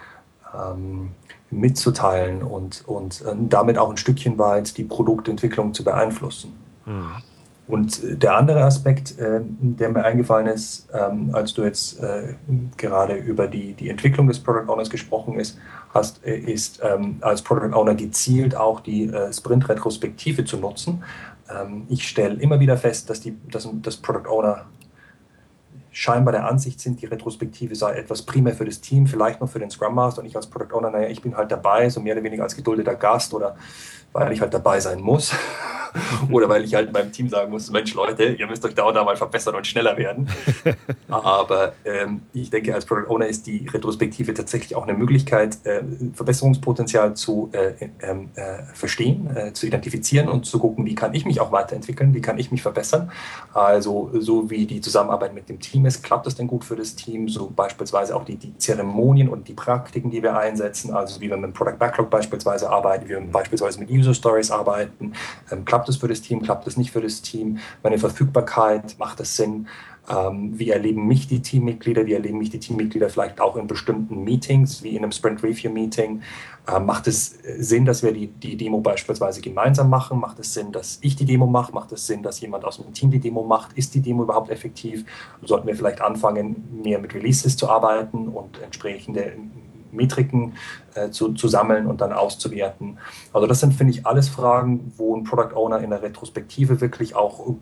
ähm, mitzuteilen und, und äh, damit auch ein Stückchen weit die Produktentwicklung zu beeinflussen. Mhm. Und der andere Aspekt, äh, der mir eingefallen ist, ähm, als du jetzt äh, gerade über die, die Entwicklung des Product Owners gesprochen ist, hast, äh, ist ähm, als Product Owner gezielt auch die äh, Sprint-Retrospektive zu nutzen. Ähm, ich stelle immer wieder fest, dass, die, dass, dass Product Owner scheinbar der Ansicht sind, die Retrospektive sei etwas primär für das Team, vielleicht noch für den Scrum Master und ich als Product Owner, naja, ich bin halt dabei, so mehr oder weniger als geduldeter Gast oder weil ich halt dabei sein muss. Oder weil ich halt meinem Team sagen muss, Mensch Leute, ihr müsst euch da und da mal verbessern und schneller werden. Aber ähm, ich denke, als Product Owner ist die Retrospektive tatsächlich auch eine Möglichkeit, äh, Verbesserungspotenzial zu äh, ähm, äh, verstehen, äh, zu identifizieren und zu gucken, wie kann ich mich auch weiterentwickeln, wie kann ich mich verbessern. Also so wie die Zusammenarbeit mit dem Team ist, klappt das denn gut für das Team? So beispielsweise auch die, die Zeremonien und die Praktiken, die wir einsetzen, also wie wir mit dem Product Backlog beispielsweise arbeiten, wie wir beispielsweise mit User Stories arbeiten, ähm, klappt es für das Team, klappt es nicht für das Team, meine Verfügbarkeit, macht es Sinn, ähm, wie erleben mich die Teammitglieder, wie erleben mich die Teammitglieder vielleicht auch in bestimmten Meetings, wie in einem Sprint Review Meeting. Ähm, macht es Sinn, dass wir die, die Demo beispielsweise gemeinsam machen? Macht es Sinn, dass ich die Demo mache? Macht es Sinn, dass jemand aus dem Team die Demo macht? Ist die Demo überhaupt effektiv? Sollten wir vielleicht anfangen, mehr mit Releases zu arbeiten und entsprechende Metriken äh, zu, zu sammeln und dann auszuwerten. Also das sind, finde ich, alles Fragen, wo ein Product Owner in der Retrospektive wirklich auch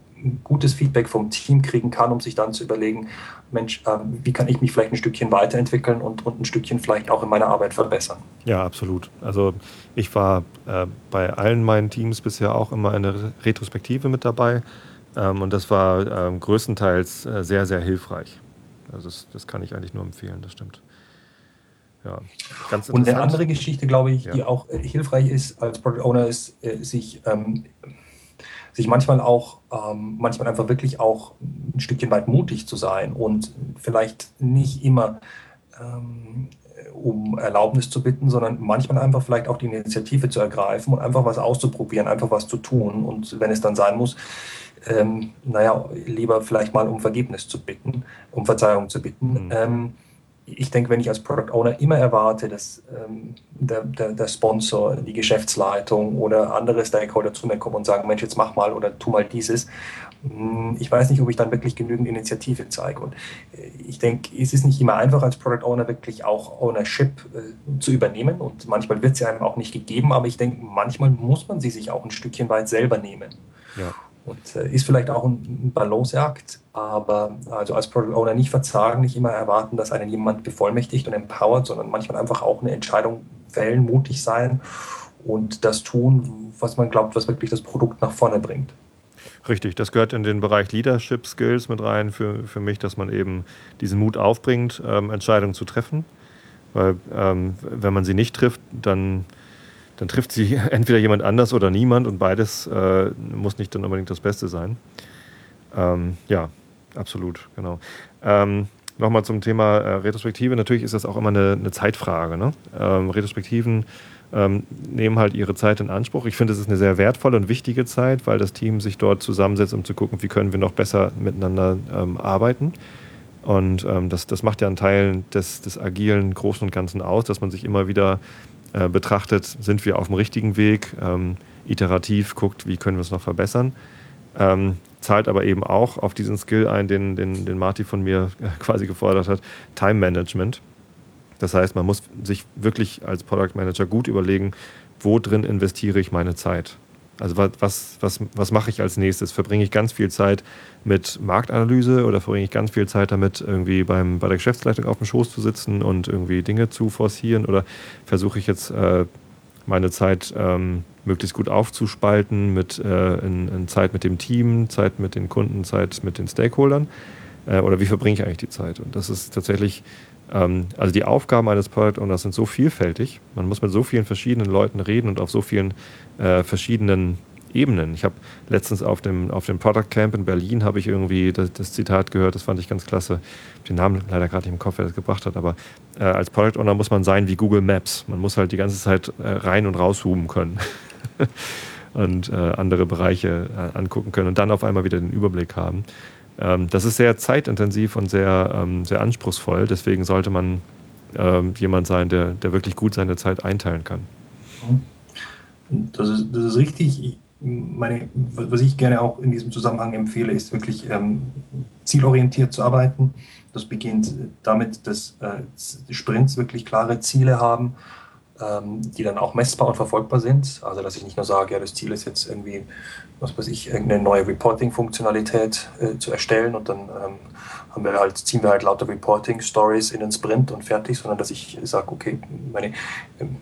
gutes Feedback vom Team kriegen kann, um sich dann zu überlegen, Mensch, äh, wie kann ich mich vielleicht ein Stückchen weiterentwickeln und, und ein Stückchen vielleicht auch in meiner Arbeit verbessern. Ja, absolut. Also ich war äh, bei allen meinen Teams bisher auch immer in der Retrospektive mit dabei. Ähm, und das war ähm, größtenteils äh, sehr, sehr hilfreich. Also das, das kann ich eigentlich nur empfehlen, das stimmt. Ja, ganz Und eine andere Geschichte, glaube ich, ja. die auch äh, hilfreich ist als Product Owner, ist, äh, sich, ähm, sich manchmal auch, ähm, manchmal einfach wirklich auch ein Stückchen weit mutig zu sein und vielleicht nicht immer ähm, um Erlaubnis zu bitten, sondern manchmal einfach vielleicht auch die Initiative zu ergreifen und einfach was auszuprobieren, einfach was zu tun. Und wenn es dann sein muss, ähm, naja, lieber vielleicht mal um Vergebnis zu bitten, um Verzeihung zu bitten. Mhm. Ähm, ich denke, wenn ich als Product Owner immer erwarte, dass ähm, der, der, der, Sponsor, die Geschäftsleitung oder andere Stakeholder zu mir kommen und sagen, Mensch, jetzt mach mal oder tu mal dieses, hm, ich weiß nicht, ob ich dann wirklich genügend Initiative zeige. Und äh, ich denke, es ist nicht immer einfach, als Product Owner wirklich auch Ownership äh, zu übernehmen. Und manchmal wird sie einem auch nicht gegeben, aber ich denke, manchmal muss man sie sich auch ein Stückchen weit selber nehmen. Ja. Und äh, ist vielleicht auch ein, Balanceakt, aber also als Product Owner nicht verzagen, nicht immer erwarten, dass einen jemand bevollmächtigt und empowert, sondern manchmal einfach auch eine Entscheidung fällen, mutig sein und das tun, was man glaubt, was wirklich das Produkt nach vorne bringt. Richtig, das gehört in den Bereich Leadership Skills mit rein für, für mich, dass man eben diesen Mut aufbringt, ähm, Entscheidungen zu treffen. Weil ähm, wenn man sie nicht trifft, dann, dann trifft sie entweder jemand anders oder niemand und beides äh, muss nicht dann unbedingt das Beste sein. Ähm, ja, absolut, genau. Ähm, Nochmal zum Thema äh, Retrospektive. Natürlich ist das auch immer eine, eine Zeitfrage. Ne? Ähm, Retrospektiven ähm, nehmen halt ihre Zeit in Anspruch. Ich finde, es ist eine sehr wertvolle und wichtige Zeit, weil das Team sich dort zusammensetzt, um zu gucken, wie können wir noch besser miteinander ähm, arbeiten. Und ähm, das, das macht ja einen Teil des, des agilen Großen und Ganzen aus, dass man sich immer wieder äh, betrachtet, sind wir auf dem richtigen Weg, ähm, iterativ guckt, wie können wir es noch verbessern. Ähm, zahlt aber eben auch auf diesen Skill ein, den, den, den Marty von mir äh, quasi gefordert hat, Time Management. Das heißt, man muss sich wirklich als Product Manager gut überlegen, wo drin investiere ich meine Zeit. Also was, was, was mache ich als nächstes? Verbringe ich ganz viel Zeit mit Marktanalyse oder verbringe ich ganz viel Zeit damit, irgendwie beim, bei der Geschäftsleitung auf dem Schoß zu sitzen und irgendwie Dinge zu forcieren? Oder versuche ich jetzt äh, meine Zeit ähm, möglichst gut aufzuspalten mit äh, in, in, Zeit mit dem Team, Zeit mit den Kunden, Zeit mit den Stakeholdern? Äh, oder wie verbringe ich eigentlich die Zeit? Und das ist tatsächlich also die Aufgaben eines Product Owners sind so vielfältig. Man muss mit so vielen verschiedenen Leuten reden und auf so vielen äh, verschiedenen Ebenen. Ich habe letztens auf dem, auf dem Product Camp in Berlin habe ich irgendwie das, das, Zitat gehört, das fand ich ganz klasse. Den Namen leider gerade nicht im Kopf, wer das gebracht hat, aber äh, als Product Owner muss man sein wie Google Maps. Man muss halt die ganze Zeit äh, rein und rauszoomen können. und äh, andere Bereiche äh, angucken können und dann auf einmal wieder den Überblick haben. Ähm, das ist sehr zeitintensiv und sehr, ähm, sehr anspruchsvoll. Deswegen sollte man ähm, jemand sein, der, der wirklich gut seine Zeit einteilen kann. Das ist, das ist richtig. Ich meine, was ich gerne auch in diesem Zusammenhang empfehle, ist wirklich ähm, zielorientiert zu arbeiten. Das beginnt damit, dass äh, Sprints wirklich klare Ziele haben die dann auch messbar und verfolgbar sind. Also dass ich nicht nur sage, ja, das Ziel ist jetzt irgendwie, was weiß ich, irgendeine neue Reporting-Funktionalität äh, zu erstellen und dann ähm, haben wir halt, ziehen wir halt lauter Reporting-Stories in den Sprint und fertig, sondern dass ich sage, okay, meine, ähm,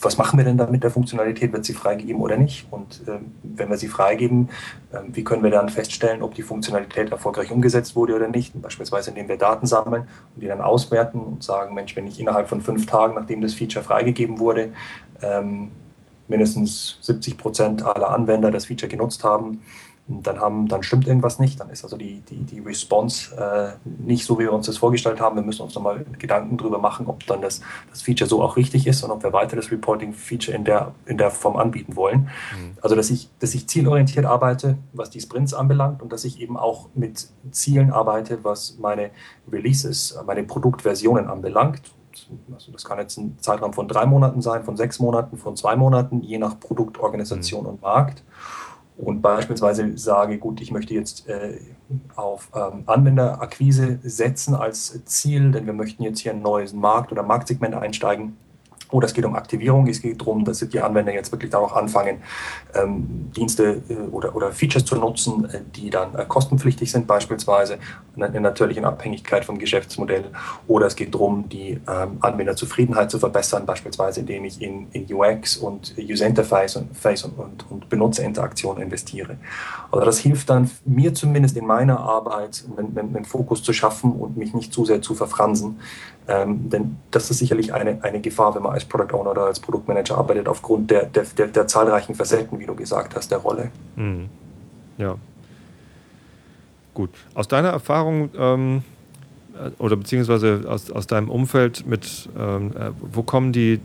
was machen wir denn da mit der Funktionalität? Wird sie freigegeben oder nicht? Und ähm, wenn wir sie freigeben, ähm, wie können wir dann feststellen, ob die Funktionalität erfolgreich umgesetzt wurde oder nicht? beispielsweise indem wir Daten sammeln und die dann auswerten und sagen, Mensch, wenn ich innerhalb von fünf Tagen, nachdem das Feature freigegeben wurde, ähm, mindestens 70 Prozent aller Anwender das Feature genutzt haben, dann, haben, dann stimmt irgendwas nicht, dann ist also die, die, die Response äh, nicht so, wie wir uns das vorgestellt haben. Wir müssen uns nochmal Gedanken darüber machen, ob dann das, das Feature so auch richtig ist und ob wir weiter das Reporting-Feature in der, in der Form anbieten wollen. Mhm. Also, dass ich, dass ich zielorientiert arbeite, was die Sprints anbelangt und dass ich eben auch mit Zielen arbeite, was meine Releases, meine Produktversionen anbelangt. Also das kann jetzt ein Zeitraum von drei Monaten sein, von sechs Monaten, von zwei Monaten, je nach Produktorganisation mhm. und Markt und beispielsweise sage, gut, ich möchte jetzt äh, auf ähm, Anwenderakquise setzen als Ziel, denn wir möchten jetzt hier ein neues Markt oder Marktsegment einsteigen, oder es geht um Aktivierung, es geht darum, dass die Anwender jetzt wirklich dann auch anfangen, ähm, Dienste äh, oder, oder Features zu nutzen, äh, die dann äh, kostenpflichtig sind beispielsweise, natürlich in Abhängigkeit vom Geschäftsmodell. Oder es geht darum, die ähm, Anwenderzufriedenheit zu verbessern, beispielsweise indem ich in, in UX und User Interface und, und, und, und Benutzerinteraktion investiere. Also das hilft dann mir zumindest in meiner Arbeit, einen, einen Fokus zu schaffen und mich nicht zu sehr zu verfransen. Ähm, denn das ist sicherlich eine, eine Gefahr, wenn man als Product Owner oder als Produktmanager arbeitet, aufgrund der, der, der, der zahlreichen Facetten, wie du gesagt hast, der Rolle. Mhm. Ja. Gut. Aus deiner Erfahrung ähm, äh, oder beziehungsweise aus, aus deinem Umfeld mit, ähm, äh, wo, kommen die,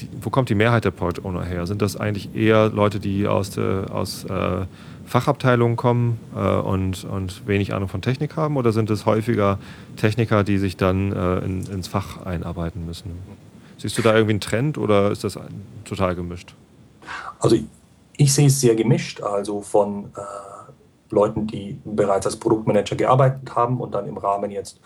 die, wo kommt die Mehrheit der Product Owner her? Sind das eigentlich eher Leute, die aus, der, aus äh, Fachabteilungen kommen äh, und, und wenig Ahnung von Technik haben oder sind es häufiger Techniker, die sich dann äh, in, ins Fach einarbeiten müssen? Siehst du da irgendwie einen Trend oder ist das total gemischt? Also ich, ich sehe es sehr gemischt, also von äh, Leuten, die bereits als Produktmanager gearbeitet haben und dann im Rahmen jetzt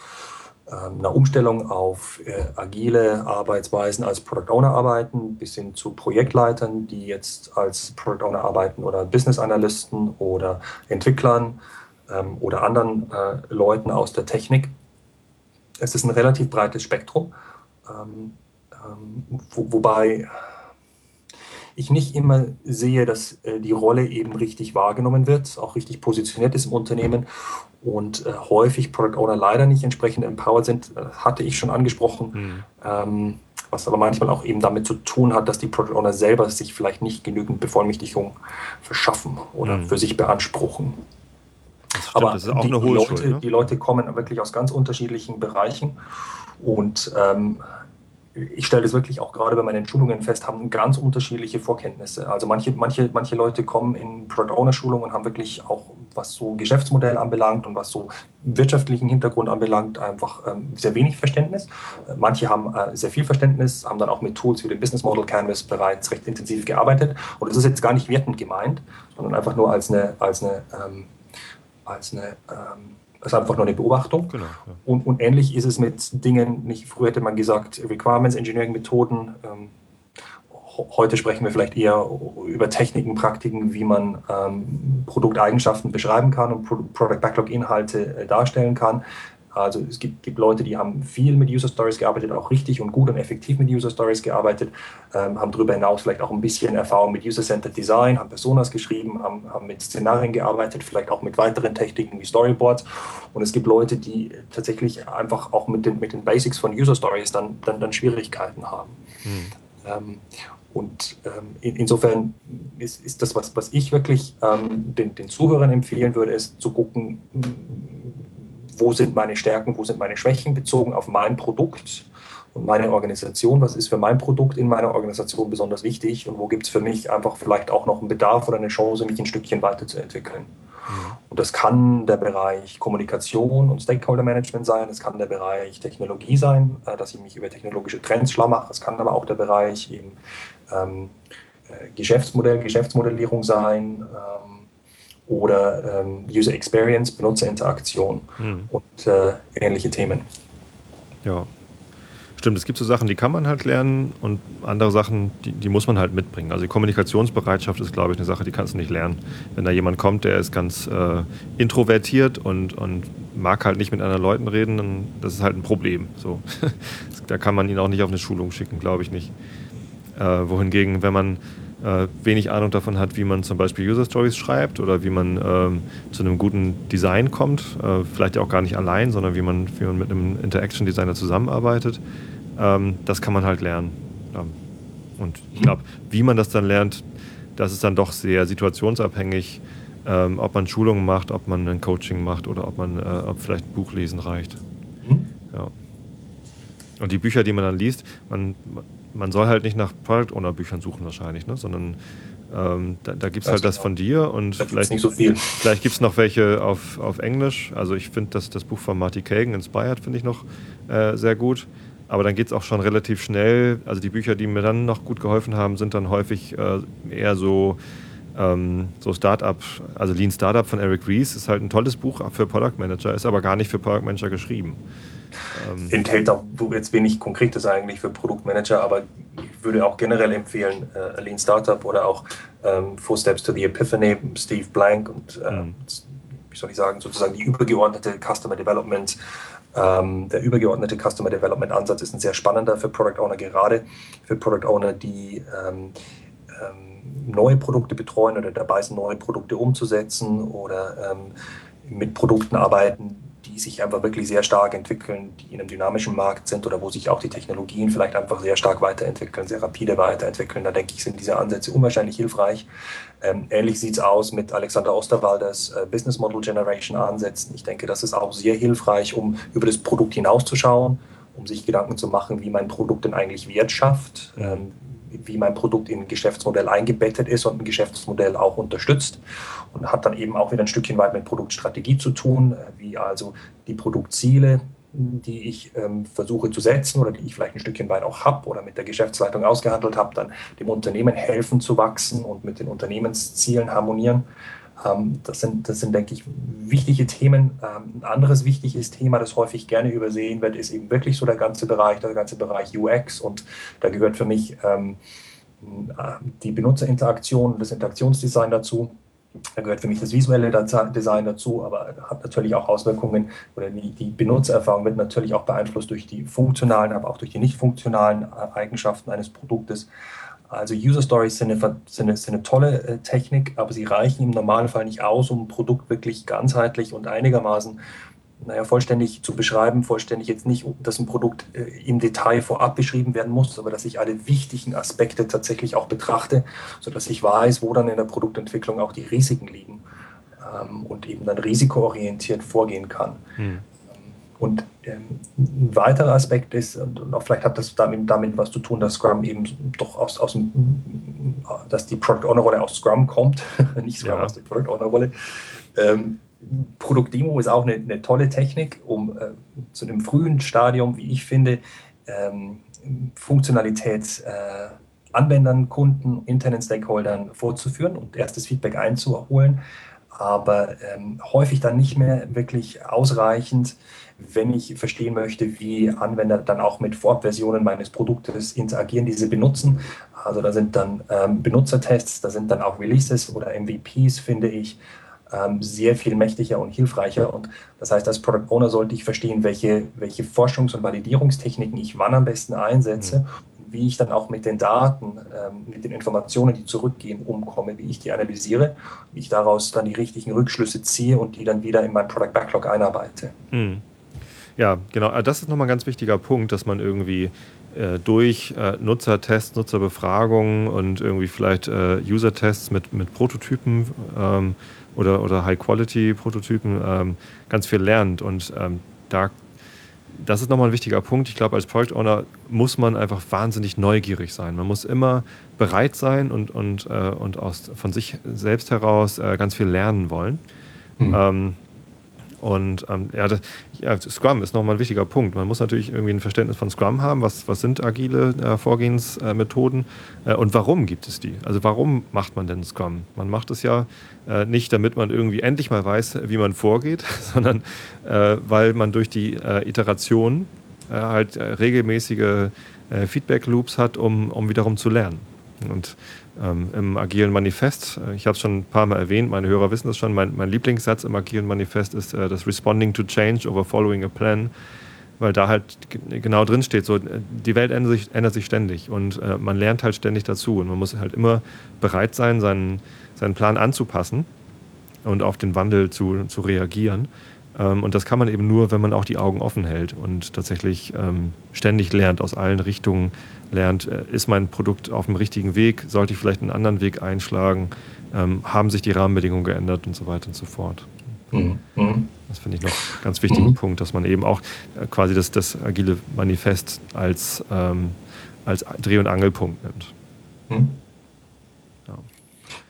ähm, einer Umstellung auf äh, agile Arbeitsweisen als Product Owner arbeiten, bis hin zu Projektleitern, die jetzt als Product Owner arbeiten oder Business Analysten oder Entwicklern ähm, oder anderen äh, Leuten aus der Technik. Es ist ein relativ breites Spektrum, ähm, wo, wobei ich nicht immer sehe, dass äh, die Rolle eben richtig wahrgenommen wird, auch richtig positioniert ist im Unternehmen und äh, häufig Product Owner leider nicht entsprechend empowered sind, äh, hatte ich schon angesprochen. Mhm. Ähm, was aber manchmal auch eben damit zu tun hat, dass die Product Owner selber sich vielleicht nicht genügend Bevollmächtigung verschaffen oder mhm. für sich beanspruchen. Stimmt, aber die, Leute, ne? die Leute kommen wirklich aus ganz unterschiedlichen Bereichen und ähm, ich stelle das wirklich auch gerade bei meinen Schulungen fest, haben ganz unterschiedliche Vorkenntnisse. Also manche, manche, manche Leute kommen in Product Owner Schulungen und haben wirklich auch, was so Geschäftsmodell anbelangt und was so wirtschaftlichen Hintergrund anbelangt, einfach ähm, sehr wenig Verständnis. Manche haben äh, sehr viel Verständnis, haben dann auch mit Tools wie dem Business Model Canvas bereits recht intensiv gearbeitet. Und das ist jetzt gar nicht wertend gemeint, sondern einfach nur als eine, als eine, ähm, als eine ähm, das ist einfach nur eine Beobachtung. Genau, ja. und, und, ähnlich ist es mit Dingen, nicht, früher hätte man gesagt, Requirements Engineering Methoden. Ähm, heute sprechen wir vielleicht eher über Techniken, Praktiken, wie man ähm, Produkteigenschaften beschreiben kann und Pro Product Backlog Inhalte äh, darstellen kann. Also es gibt, gibt, Leute, die haben viel mit User Stories gearbeitet, auch richtig und gut und effektiv mit User Stories gearbeitet, ähm, haben darüber hinaus vielleicht auch ein bisschen Erfahrung mit User-Centered Design, haben Personas geschrieben, haben, haben, mit Szenarien gearbeitet, vielleicht auch mit weiteren Techniken wie Storyboards. Und es gibt Leute, die tatsächlich einfach auch mit den, mit den Basics von User Stories dann, dann, dann Schwierigkeiten haben. Hm. Ähm, und ähm, in, insofern ist, ist, das, was, was ich wirklich ähm, den, den Zuhörern empfehlen würde, ist zu gucken, wo sind meine Stärken, wo sind meine Schwächen bezogen auf mein Produkt und meine Organisation. Was ist für mein Produkt in meiner Organisation besonders wichtig und wo gibt es für mich einfach vielleicht auch noch einen Bedarf oder eine Chance, mich ein Stückchen weiterzuentwickeln. Mhm. Und das kann der Bereich Kommunikation und Stakeholder Management sein, es kann der Bereich Technologie sein, äh, dass ich mich über technologische Trends schlau mache, es kann aber auch der Bereich eben ähm, äh, Geschäftsmodell, Geschäftsmodellierung sein. Ähm, oder ähm, User Experience, Benutzerinteraktion mhm. und äh, ähnliche Themen. Ja, stimmt. Es gibt so Sachen, die kann man halt lernen und andere Sachen, die, die muss man halt mitbringen. Also die Kommunikationsbereitschaft ist, glaube ich, eine Sache, die kannst du nicht lernen. Wenn da jemand kommt, der ist ganz äh, introvertiert und, und mag halt nicht mit anderen Leuten reden, dann das ist halt ein Problem. So. da kann man ihn auch nicht auf eine Schulung schicken, glaube ich nicht. Äh, wohingegen, wenn man äh, wenig Ahnung davon hat, wie man zum Beispiel User Stories schreibt oder wie man ähm, zu einem guten Design kommt, äh, vielleicht auch gar nicht allein, sondern wie man, wie man mit einem Interaction Designer zusammenarbeitet, ähm, das kann man halt lernen. Ähm, und ich glaube, wie man das dann lernt, das ist dann doch sehr situationsabhängig, ähm, ob man Schulungen macht, ob man ein Coaching macht oder ob man äh, ob vielleicht ein Buch lesen reicht. Mhm. Ja. Und die Bücher, die man dann liest, man, man soll halt nicht nach Product Owner Büchern suchen wahrscheinlich, ne? sondern ähm, da, da gibt es halt das von dir und vielleicht, nicht so viel. vielleicht gibt es noch welche auf, auf Englisch. Also ich finde das, das Buch von Marty Kagan, Inspired, finde ich noch äh, sehr gut. Aber dann geht es auch schon relativ schnell. Also die Bücher, die mir dann noch gut geholfen haben, sind dann häufig äh, eher so, ähm, so Startup, also Lean Startup von Eric Ries ist halt ein tolles Buch für Product Manager, ist aber gar nicht für Product Manager geschrieben. Ähm Enthält auch jetzt wenig Konkretes eigentlich für Produktmanager, aber ich würde auch generell empfehlen, äh, Lean Startup oder auch ähm, Four Steps to the Epiphany, Steve Blank und äh, mhm. wie soll ich sagen, sozusagen die übergeordnete Customer Development. Ähm, der übergeordnete Customer Development Ansatz ist ein sehr spannender für Product Owner, gerade für Product Owner, die ähm, ähm, neue Produkte betreuen oder dabei sind, neue Produkte umzusetzen oder ähm, mit Produkten arbeiten, die sich einfach wirklich sehr stark entwickeln, die in einem dynamischen Markt sind oder wo sich auch die Technologien vielleicht einfach sehr stark weiterentwickeln, sehr rapide weiterentwickeln. Da denke ich, sind diese Ansätze unwahrscheinlich hilfreich. Ähm, ähnlich sieht es aus mit Alexander Osterwalders äh, Business Model Generation Ansätzen. Ich denke, das ist auch sehr hilfreich, um über das Produkt hinauszuschauen, um sich Gedanken zu machen, wie mein Produkt denn eigentlich Wert schafft, ähm, wie mein Produkt in ein Geschäftsmodell eingebettet ist und ein Geschäftsmodell auch unterstützt und hat dann eben auch wieder ein Stückchen weit mit Produktstrategie zu tun, wie also die Produktziele, die ich ähm, versuche zu setzen oder die ich vielleicht ein Stückchen weit auch habe oder mit der Geschäftsleitung ausgehandelt habe, dann dem Unternehmen helfen zu wachsen und mit den Unternehmenszielen harmonieren. Ähm, das, sind, das sind, denke ich, wichtige Themen. Ähm, ein anderes wichtiges Thema, das häufig gerne übersehen wird, ist eben wirklich so der ganze Bereich, der ganze Bereich UX und da gehört für mich ähm, äh, die Benutzerinteraktion, das Interaktionsdesign dazu da gehört für mich das visuelle Design dazu, aber hat natürlich auch Auswirkungen oder die, die Benutzererfahrung wird natürlich auch beeinflusst durch die funktionalen, aber auch durch die nicht funktionalen äh, Eigenschaften eines Produktes. Also User Stories sind eine, sind eine, sind eine tolle äh, Technik, aber sie reichen im Normalfall nicht aus, um ein Produkt wirklich ganzheitlich und einigermaßen naja, vollständig zu beschreiben, vollständig jetzt nicht, dass ein Produkt äh, im Detail vorab beschrieben werden muss, aber dass ich alle wichtigen Aspekte tatsächlich auch betrachte, sodass ich weiß, wo dann in der Produktentwicklung auch die Risiken liegen ähm, und eben dann risikoorientiert vorgehen kann. Hm. Und ähm, ein weiterer Aspekt ist, und auch vielleicht hat das damit, damit was zu tun, dass Scrum eben doch aus, aus dem, dass die Product Owner Rolle aus Scrum kommt, nicht Scrum ja. aus der Product Owner Rolle. Ähm, Produktdemo ist auch eine, eine tolle Technik, um äh, zu einem frühen Stadium, wie ich finde, ähm, Funktionalität äh, Anwendern, Kunden, internen Stakeholdern vorzuführen und erstes Feedback einzuholen, aber ähm, häufig dann nicht mehr wirklich ausreichend, wenn ich verstehen möchte, wie Anwender dann auch mit Vorabversionen meines Produktes interagieren, diese benutzen. Also da sind dann ähm, Benutzertests, da sind dann auch Releases oder MVPs, finde ich, ähm, sehr viel mächtiger und hilfreicher. Und das heißt, als Product Owner sollte ich verstehen, welche, welche Forschungs- und Validierungstechniken ich wann am besten einsetze, mhm. wie ich dann auch mit den Daten, ähm, mit den Informationen, die zurückgehen, umkomme, wie ich die analysiere, wie ich daraus dann die richtigen Rückschlüsse ziehe und die dann wieder in mein Product Backlog einarbeite. Mhm. Ja, genau. Ah, das ist nochmal ein ganz wichtiger Punkt, dass man irgendwie äh, durch äh, Nutzertests, Nutzerbefragungen und irgendwie vielleicht äh, User-Tests mit, mit Prototypen ähm, oder, oder High-Quality-Prototypen ähm, ganz viel lernt. Und ähm, da, das ist nochmal ein wichtiger Punkt. Ich glaube, als Product Owner muss man einfach wahnsinnig neugierig sein. Man muss immer bereit sein und, und, äh, und aus, von sich selbst heraus äh, ganz viel lernen wollen. Mhm. Und ähm, ja, das, ja, Scrum ist nochmal ein wichtiger Punkt. Man muss natürlich irgendwie ein Verständnis von Scrum haben. Was, was sind agile äh, Vorgehensmethoden äh, und warum gibt es die? Also warum macht man denn Scrum? Man macht es ja äh, nicht, damit man irgendwie endlich mal weiß, wie man vorgeht, sondern äh, weil man durch die äh, Iteration äh, halt regelmäßige Feedback-Loops hat, um, um wiederum zu lernen. Und ähm, im Agilen Manifest, äh, ich habe es schon ein paar Mal erwähnt, meine Hörer wissen das schon, mein, mein Lieblingssatz im Agilen Manifest ist äh, das Responding to Change over Following a Plan, weil da halt genau drin steht, so, die Welt ändert sich, ändert sich ständig und äh, man lernt halt ständig dazu und man muss halt immer bereit sein, seinen, seinen Plan anzupassen und auf den Wandel zu, zu reagieren. Ähm, und das kann man eben nur, wenn man auch die Augen offen hält und tatsächlich ähm, ständig lernt aus allen Richtungen, lernt, äh, ist mein Produkt auf dem richtigen Weg, sollte ich vielleicht einen anderen Weg einschlagen, ähm, haben sich die Rahmenbedingungen geändert und so weiter und so fort. Mhm. mhm. Das finde ich noch einen ganz wichtigen mhm. Punkt, dass man eben auch äh, quasi das, das agile Manifest als, als Dreh- und Angelpunkt nimmt. Mhm.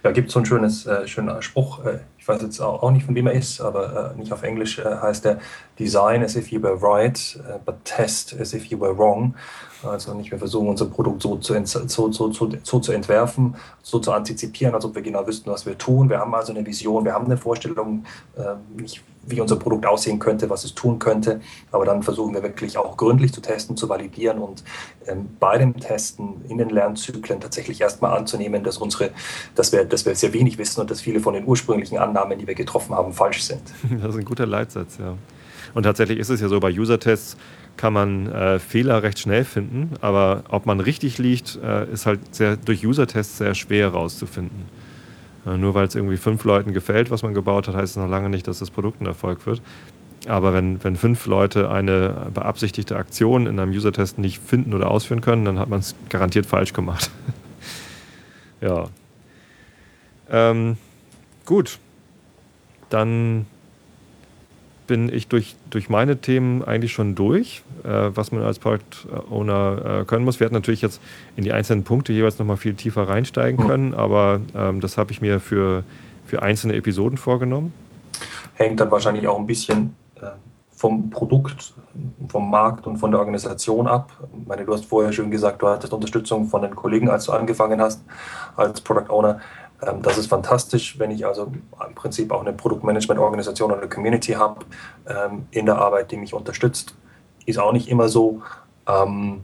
Ja gibt es so ein schönes, äh, schöner Spruch, äh, ich weiß jetzt auch, auch, nicht, von wem er ist, aber äh, nicht auf Englisch äh, heißt er Design as if you were right, but test as if you were wrong. Also nicht, wir versuchen unser Produkt so zu, so, so, so, so zu entwerfen, so zu antizipieren, als ob wir genau wüssten, was wir tun. Wir haben also eine Vision, wir haben eine Vorstellung, äh, nicht, wie unser Produkt aussehen könnte, was es tun könnte. Aber dann versuchen wir wirklich auch gründlich zu testen, zu validieren und ähm, bei dem Testen in den Lernzyklen tatsächlich erstmal anzunehmen, dass, unsere, dass, wir, dass wir sehr wenig wissen und dass viele von den ursprünglichen Annahmen, die wir getroffen haben, falsch sind. Das ist ein guter Leitsatz, ja. Und tatsächlich ist es ja so bei User-Tests, kann man äh, Fehler recht schnell finden, aber ob man richtig liegt, äh, ist halt sehr, durch User-Tests sehr schwer herauszufinden. Äh, nur weil es irgendwie fünf Leuten gefällt, was man gebaut hat, heißt es noch lange nicht, dass das Produkt ein Erfolg wird. Aber wenn, wenn fünf Leute eine beabsichtigte Aktion in einem User-Test nicht finden oder ausführen können, dann hat man es garantiert falsch gemacht. ja. Ähm, gut. Dann bin ich durch, durch meine Themen eigentlich schon durch, äh, was man als Product Owner äh, können muss. Wir hätten natürlich jetzt in die einzelnen Punkte jeweils nochmal viel tiefer reinsteigen mhm. können, aber ähm, das habe ich mir für, für einzelne Episoden vorgenommen. Hängt dann wahrscheinlich auch ein bisschen äh, vom Produkt, vom Markt und von der Organisation ab. Ich meine, du hast vorher schon gesagt, du hattest Unterstützung von den Kollegen, als du angefangen hast als Product Owner. Ähm, das ist fantastisch, wenn ich also im Prinzip auch eine Produktmanagement-Organisation oder eine Community habe ähm, in der Arbeit, die mich unterstützt. Ist auch nicht immer so. Ähm,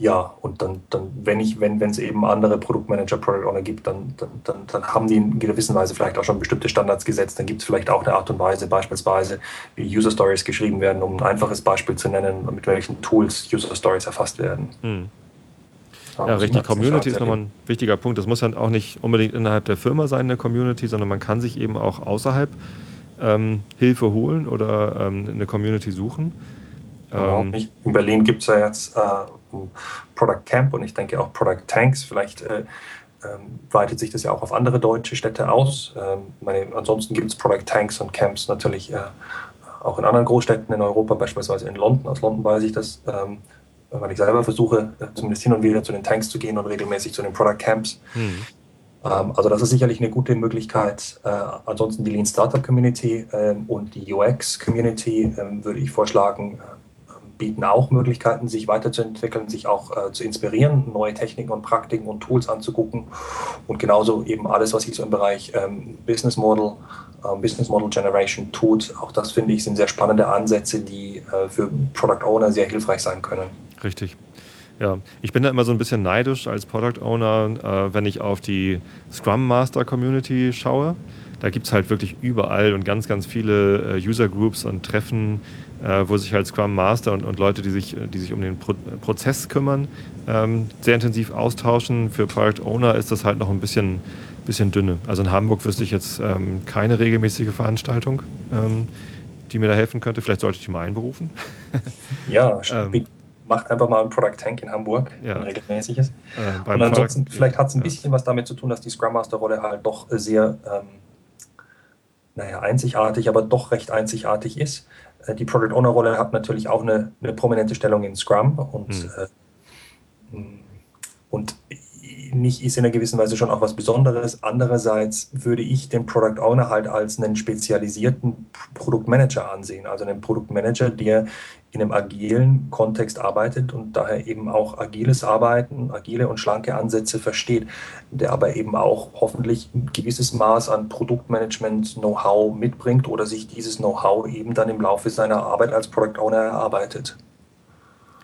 ja, und dann, dann wenn ich, wenn es eben andere Produktmanager, Product Owner gibt, dann, dann, dann, dann, haben die in gewisser Weise vielleicht auch schon bestimmte Standards gesetzt. Dann gibt es vielleicht auch eine Art und Weise, beispielsweise, wie User Stories geschrieben werden, um ein einfaches Beispiel zu nennen, mit welchen Tools User Stories erfasst werden. Hm. Ja, richtig. Community ist nochmal ein wichtiger Punkt. Das muss ja auch nicht unbedingt innerhalb der Firma sein, eine Community, sondern man kann sich eben auch außerhalb ähm, Hilfe holen oder ähm, eine Community suchen. Ähm, in Berlin gibt es ja jetzt äh, Product Camp und ich denke auch Product Tanks. Vielleicht äh, ähm, weitet sich das ja auch auf andere deutsche Städte aus. Ähm, meine, ansonsten gibt es Product Tanks und Camps natürlich äh, auch in anderen Großstädten in Europa, beispielsweise in London. Aus London weiß ich das, ähm, weil ich selber versuche, zumindest hin und wieder zu den Tanks zu gehen und regelmäßig zu den Product Camps. Mhm. Ähm, also das ist sicherlich eine gute Möglichkeit. Äh, ansonsten die Lean Startup Community ähm, und die UX Community ähm, würde ich vorschlagen, äh, bieten auch Möglichkeiten, sich weiterzuentwickeln, sich auch äh, zu inspirieren, neue Techniken und Praktiken und Tools anzugucken und genauso eben alles, was sich so im Bereich Business Model, Business Model Generation tut. Auch das finde ich sind sehr spannende Ansätze, die für Product Owner sehr hilfreich sein können. Richtig. Ja, ich bin da immer so ein bisschen neidisch als Product Owner, äh, wenn ich auf die Scrum Master Community schaue. Da gibt es halt wirklich überall und ganz, ganz viele äh, User Groups und Treffen, äh, wo sich halt Scrum Master und, und Leute, die sich, die sich um den Pro Prozess kümmern, ähm, sehr intensiv austauschen. Für Product Owner ist das halt noch ein bisschen, bisschen dünne. Also in Hamburg wüsste ich jetzt ähm, keine regelmäßige Veranstaltung, ähm, die mir da helfen könnte. Vielleicht sollte ich die mal einberufen. Ja, ähm, macht einfach mal ein Product Tank in Hamburg, ja. ein regelmäßiges. Äh, und ansonsten, Product, vielleicht hat es ein bisschen was damit zu tun, dass die Scrum Master Rolle halt doch sehr, ähm, naja, einzigartig, aber doch recht einzigartig ist. Äh, die Product Owner Rolle hat natürlich auch eine, eine prominente Stellung in Scrum und, mhm. äh, und nicht ist in einer gewissen Weise schon auch was Besonderes. Andererseits würde ich den Product Owner halt als einen spezialisierten Produktmanager ansehen, also einen Produktmanager, der in einem agilen Kontext arbeitet und daher eben auch agiles Arbeiten, agile und schlanke Ansätze versteht, der aber eben auch hoffentlich ein gewisses Maß an Produktmanagement-Know-how mitbringt oder sich dieses Know-how eben dann im Laufe seiner Arbeit als Product Owner erarbeitet.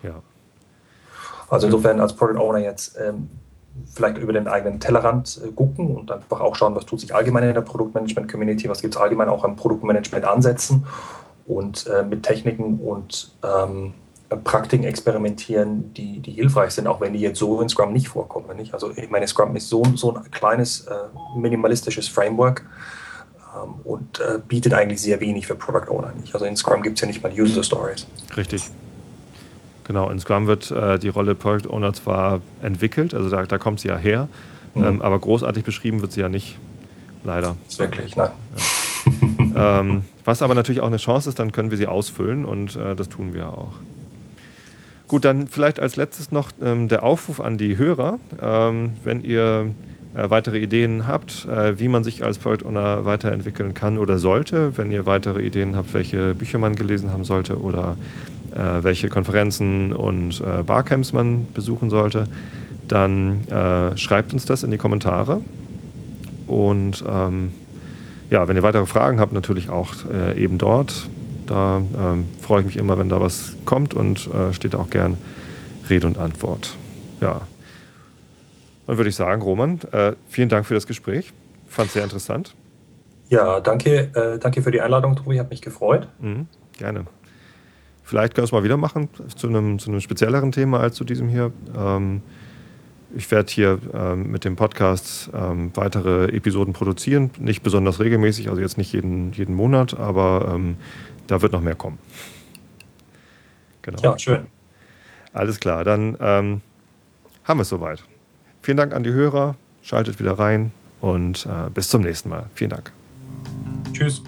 Ja. Also insofern als Product Owner jetzt ähm, vielleicht über den eigenen Tellerrand äh, gucken und einfach auch schauen, was tut sich allgemein in der Produktmanagement-Community, was gibt es allgemein auch an Produktmanagement-Ansätzen und äh, mit Techniken und ähm, Praktiken experimentieren, die, die hilfreich sind, auch wenn die jetzt so in Scrum nicht vorkommen. Nicht? Also ich meine, Scrum ist so, so ein kleines, äh, minimalistisches Framework ähm, und äh, bietet eigentlich sehr wenig für Product Owner. Nicht? Also in Scrum gibt es ja nicht mal User Stories. Richtig. Genau, in Scrum wird äh, die Rolle Product Owner zwar entwickelt, also da, da kommt sie ja her, mhm. ähm, aber großartig beschrieben wird sie ja nicht, leider. Wirklich, nein. Ja. ähm, was aber natürlich auch eine Chance ist, dann können wir sie ausfüllen und äh, das tun wir auch. Gut, dann vielleicht als letztes noch ähm, der Aufruf an die Hörer. Ähm, wenn ihr äh, weitere Ideen habt, äh, wie man sich als Product Owner weiterentwickeln kann oder sollte, wenn ihr weitere Ideen habt, welche Bücher man gelesen haben sollte oder welche Konferenzen und äh, Barcamps man besuchen sollte, dann äh, schreibt uns das in die Kommentare. Und ähm, ja, wenn ihr weitere Fragen habt, natürlich auch äh, eben dort. Da ähm, freue ich mich immer, wenn da was kommt und äh, steht auch gern Rede und Antwort. Ja. Dann würde ich sagen, Roman, äh, vielen Dank für das Gespräch. Fand es sehr interessant. Ja, danke, äh, danke für die Einladung, Tobi. Hat mich gefreut. Mhm, gerne. Vielleicht können wir es mal wieder machen zu einem, zu einem spezielleren Thema als zu diesem hier. Ähm, ich werde hier ähm, mit dem Podcast ähm, weitere Episoden produzieren. Nicht besonders regelmäßig, also jetzt nicht jeden, jeden Monat, aber ähm, da wird noch mehr kommen. Genau. Ja, schön. Alles klar, dann ähm, haben wir es soweit. Vielen Dank an die Hörer. Schaltet wieder rein und äh, bis zum nächsten Mal. Vielen Dank. Tschüss.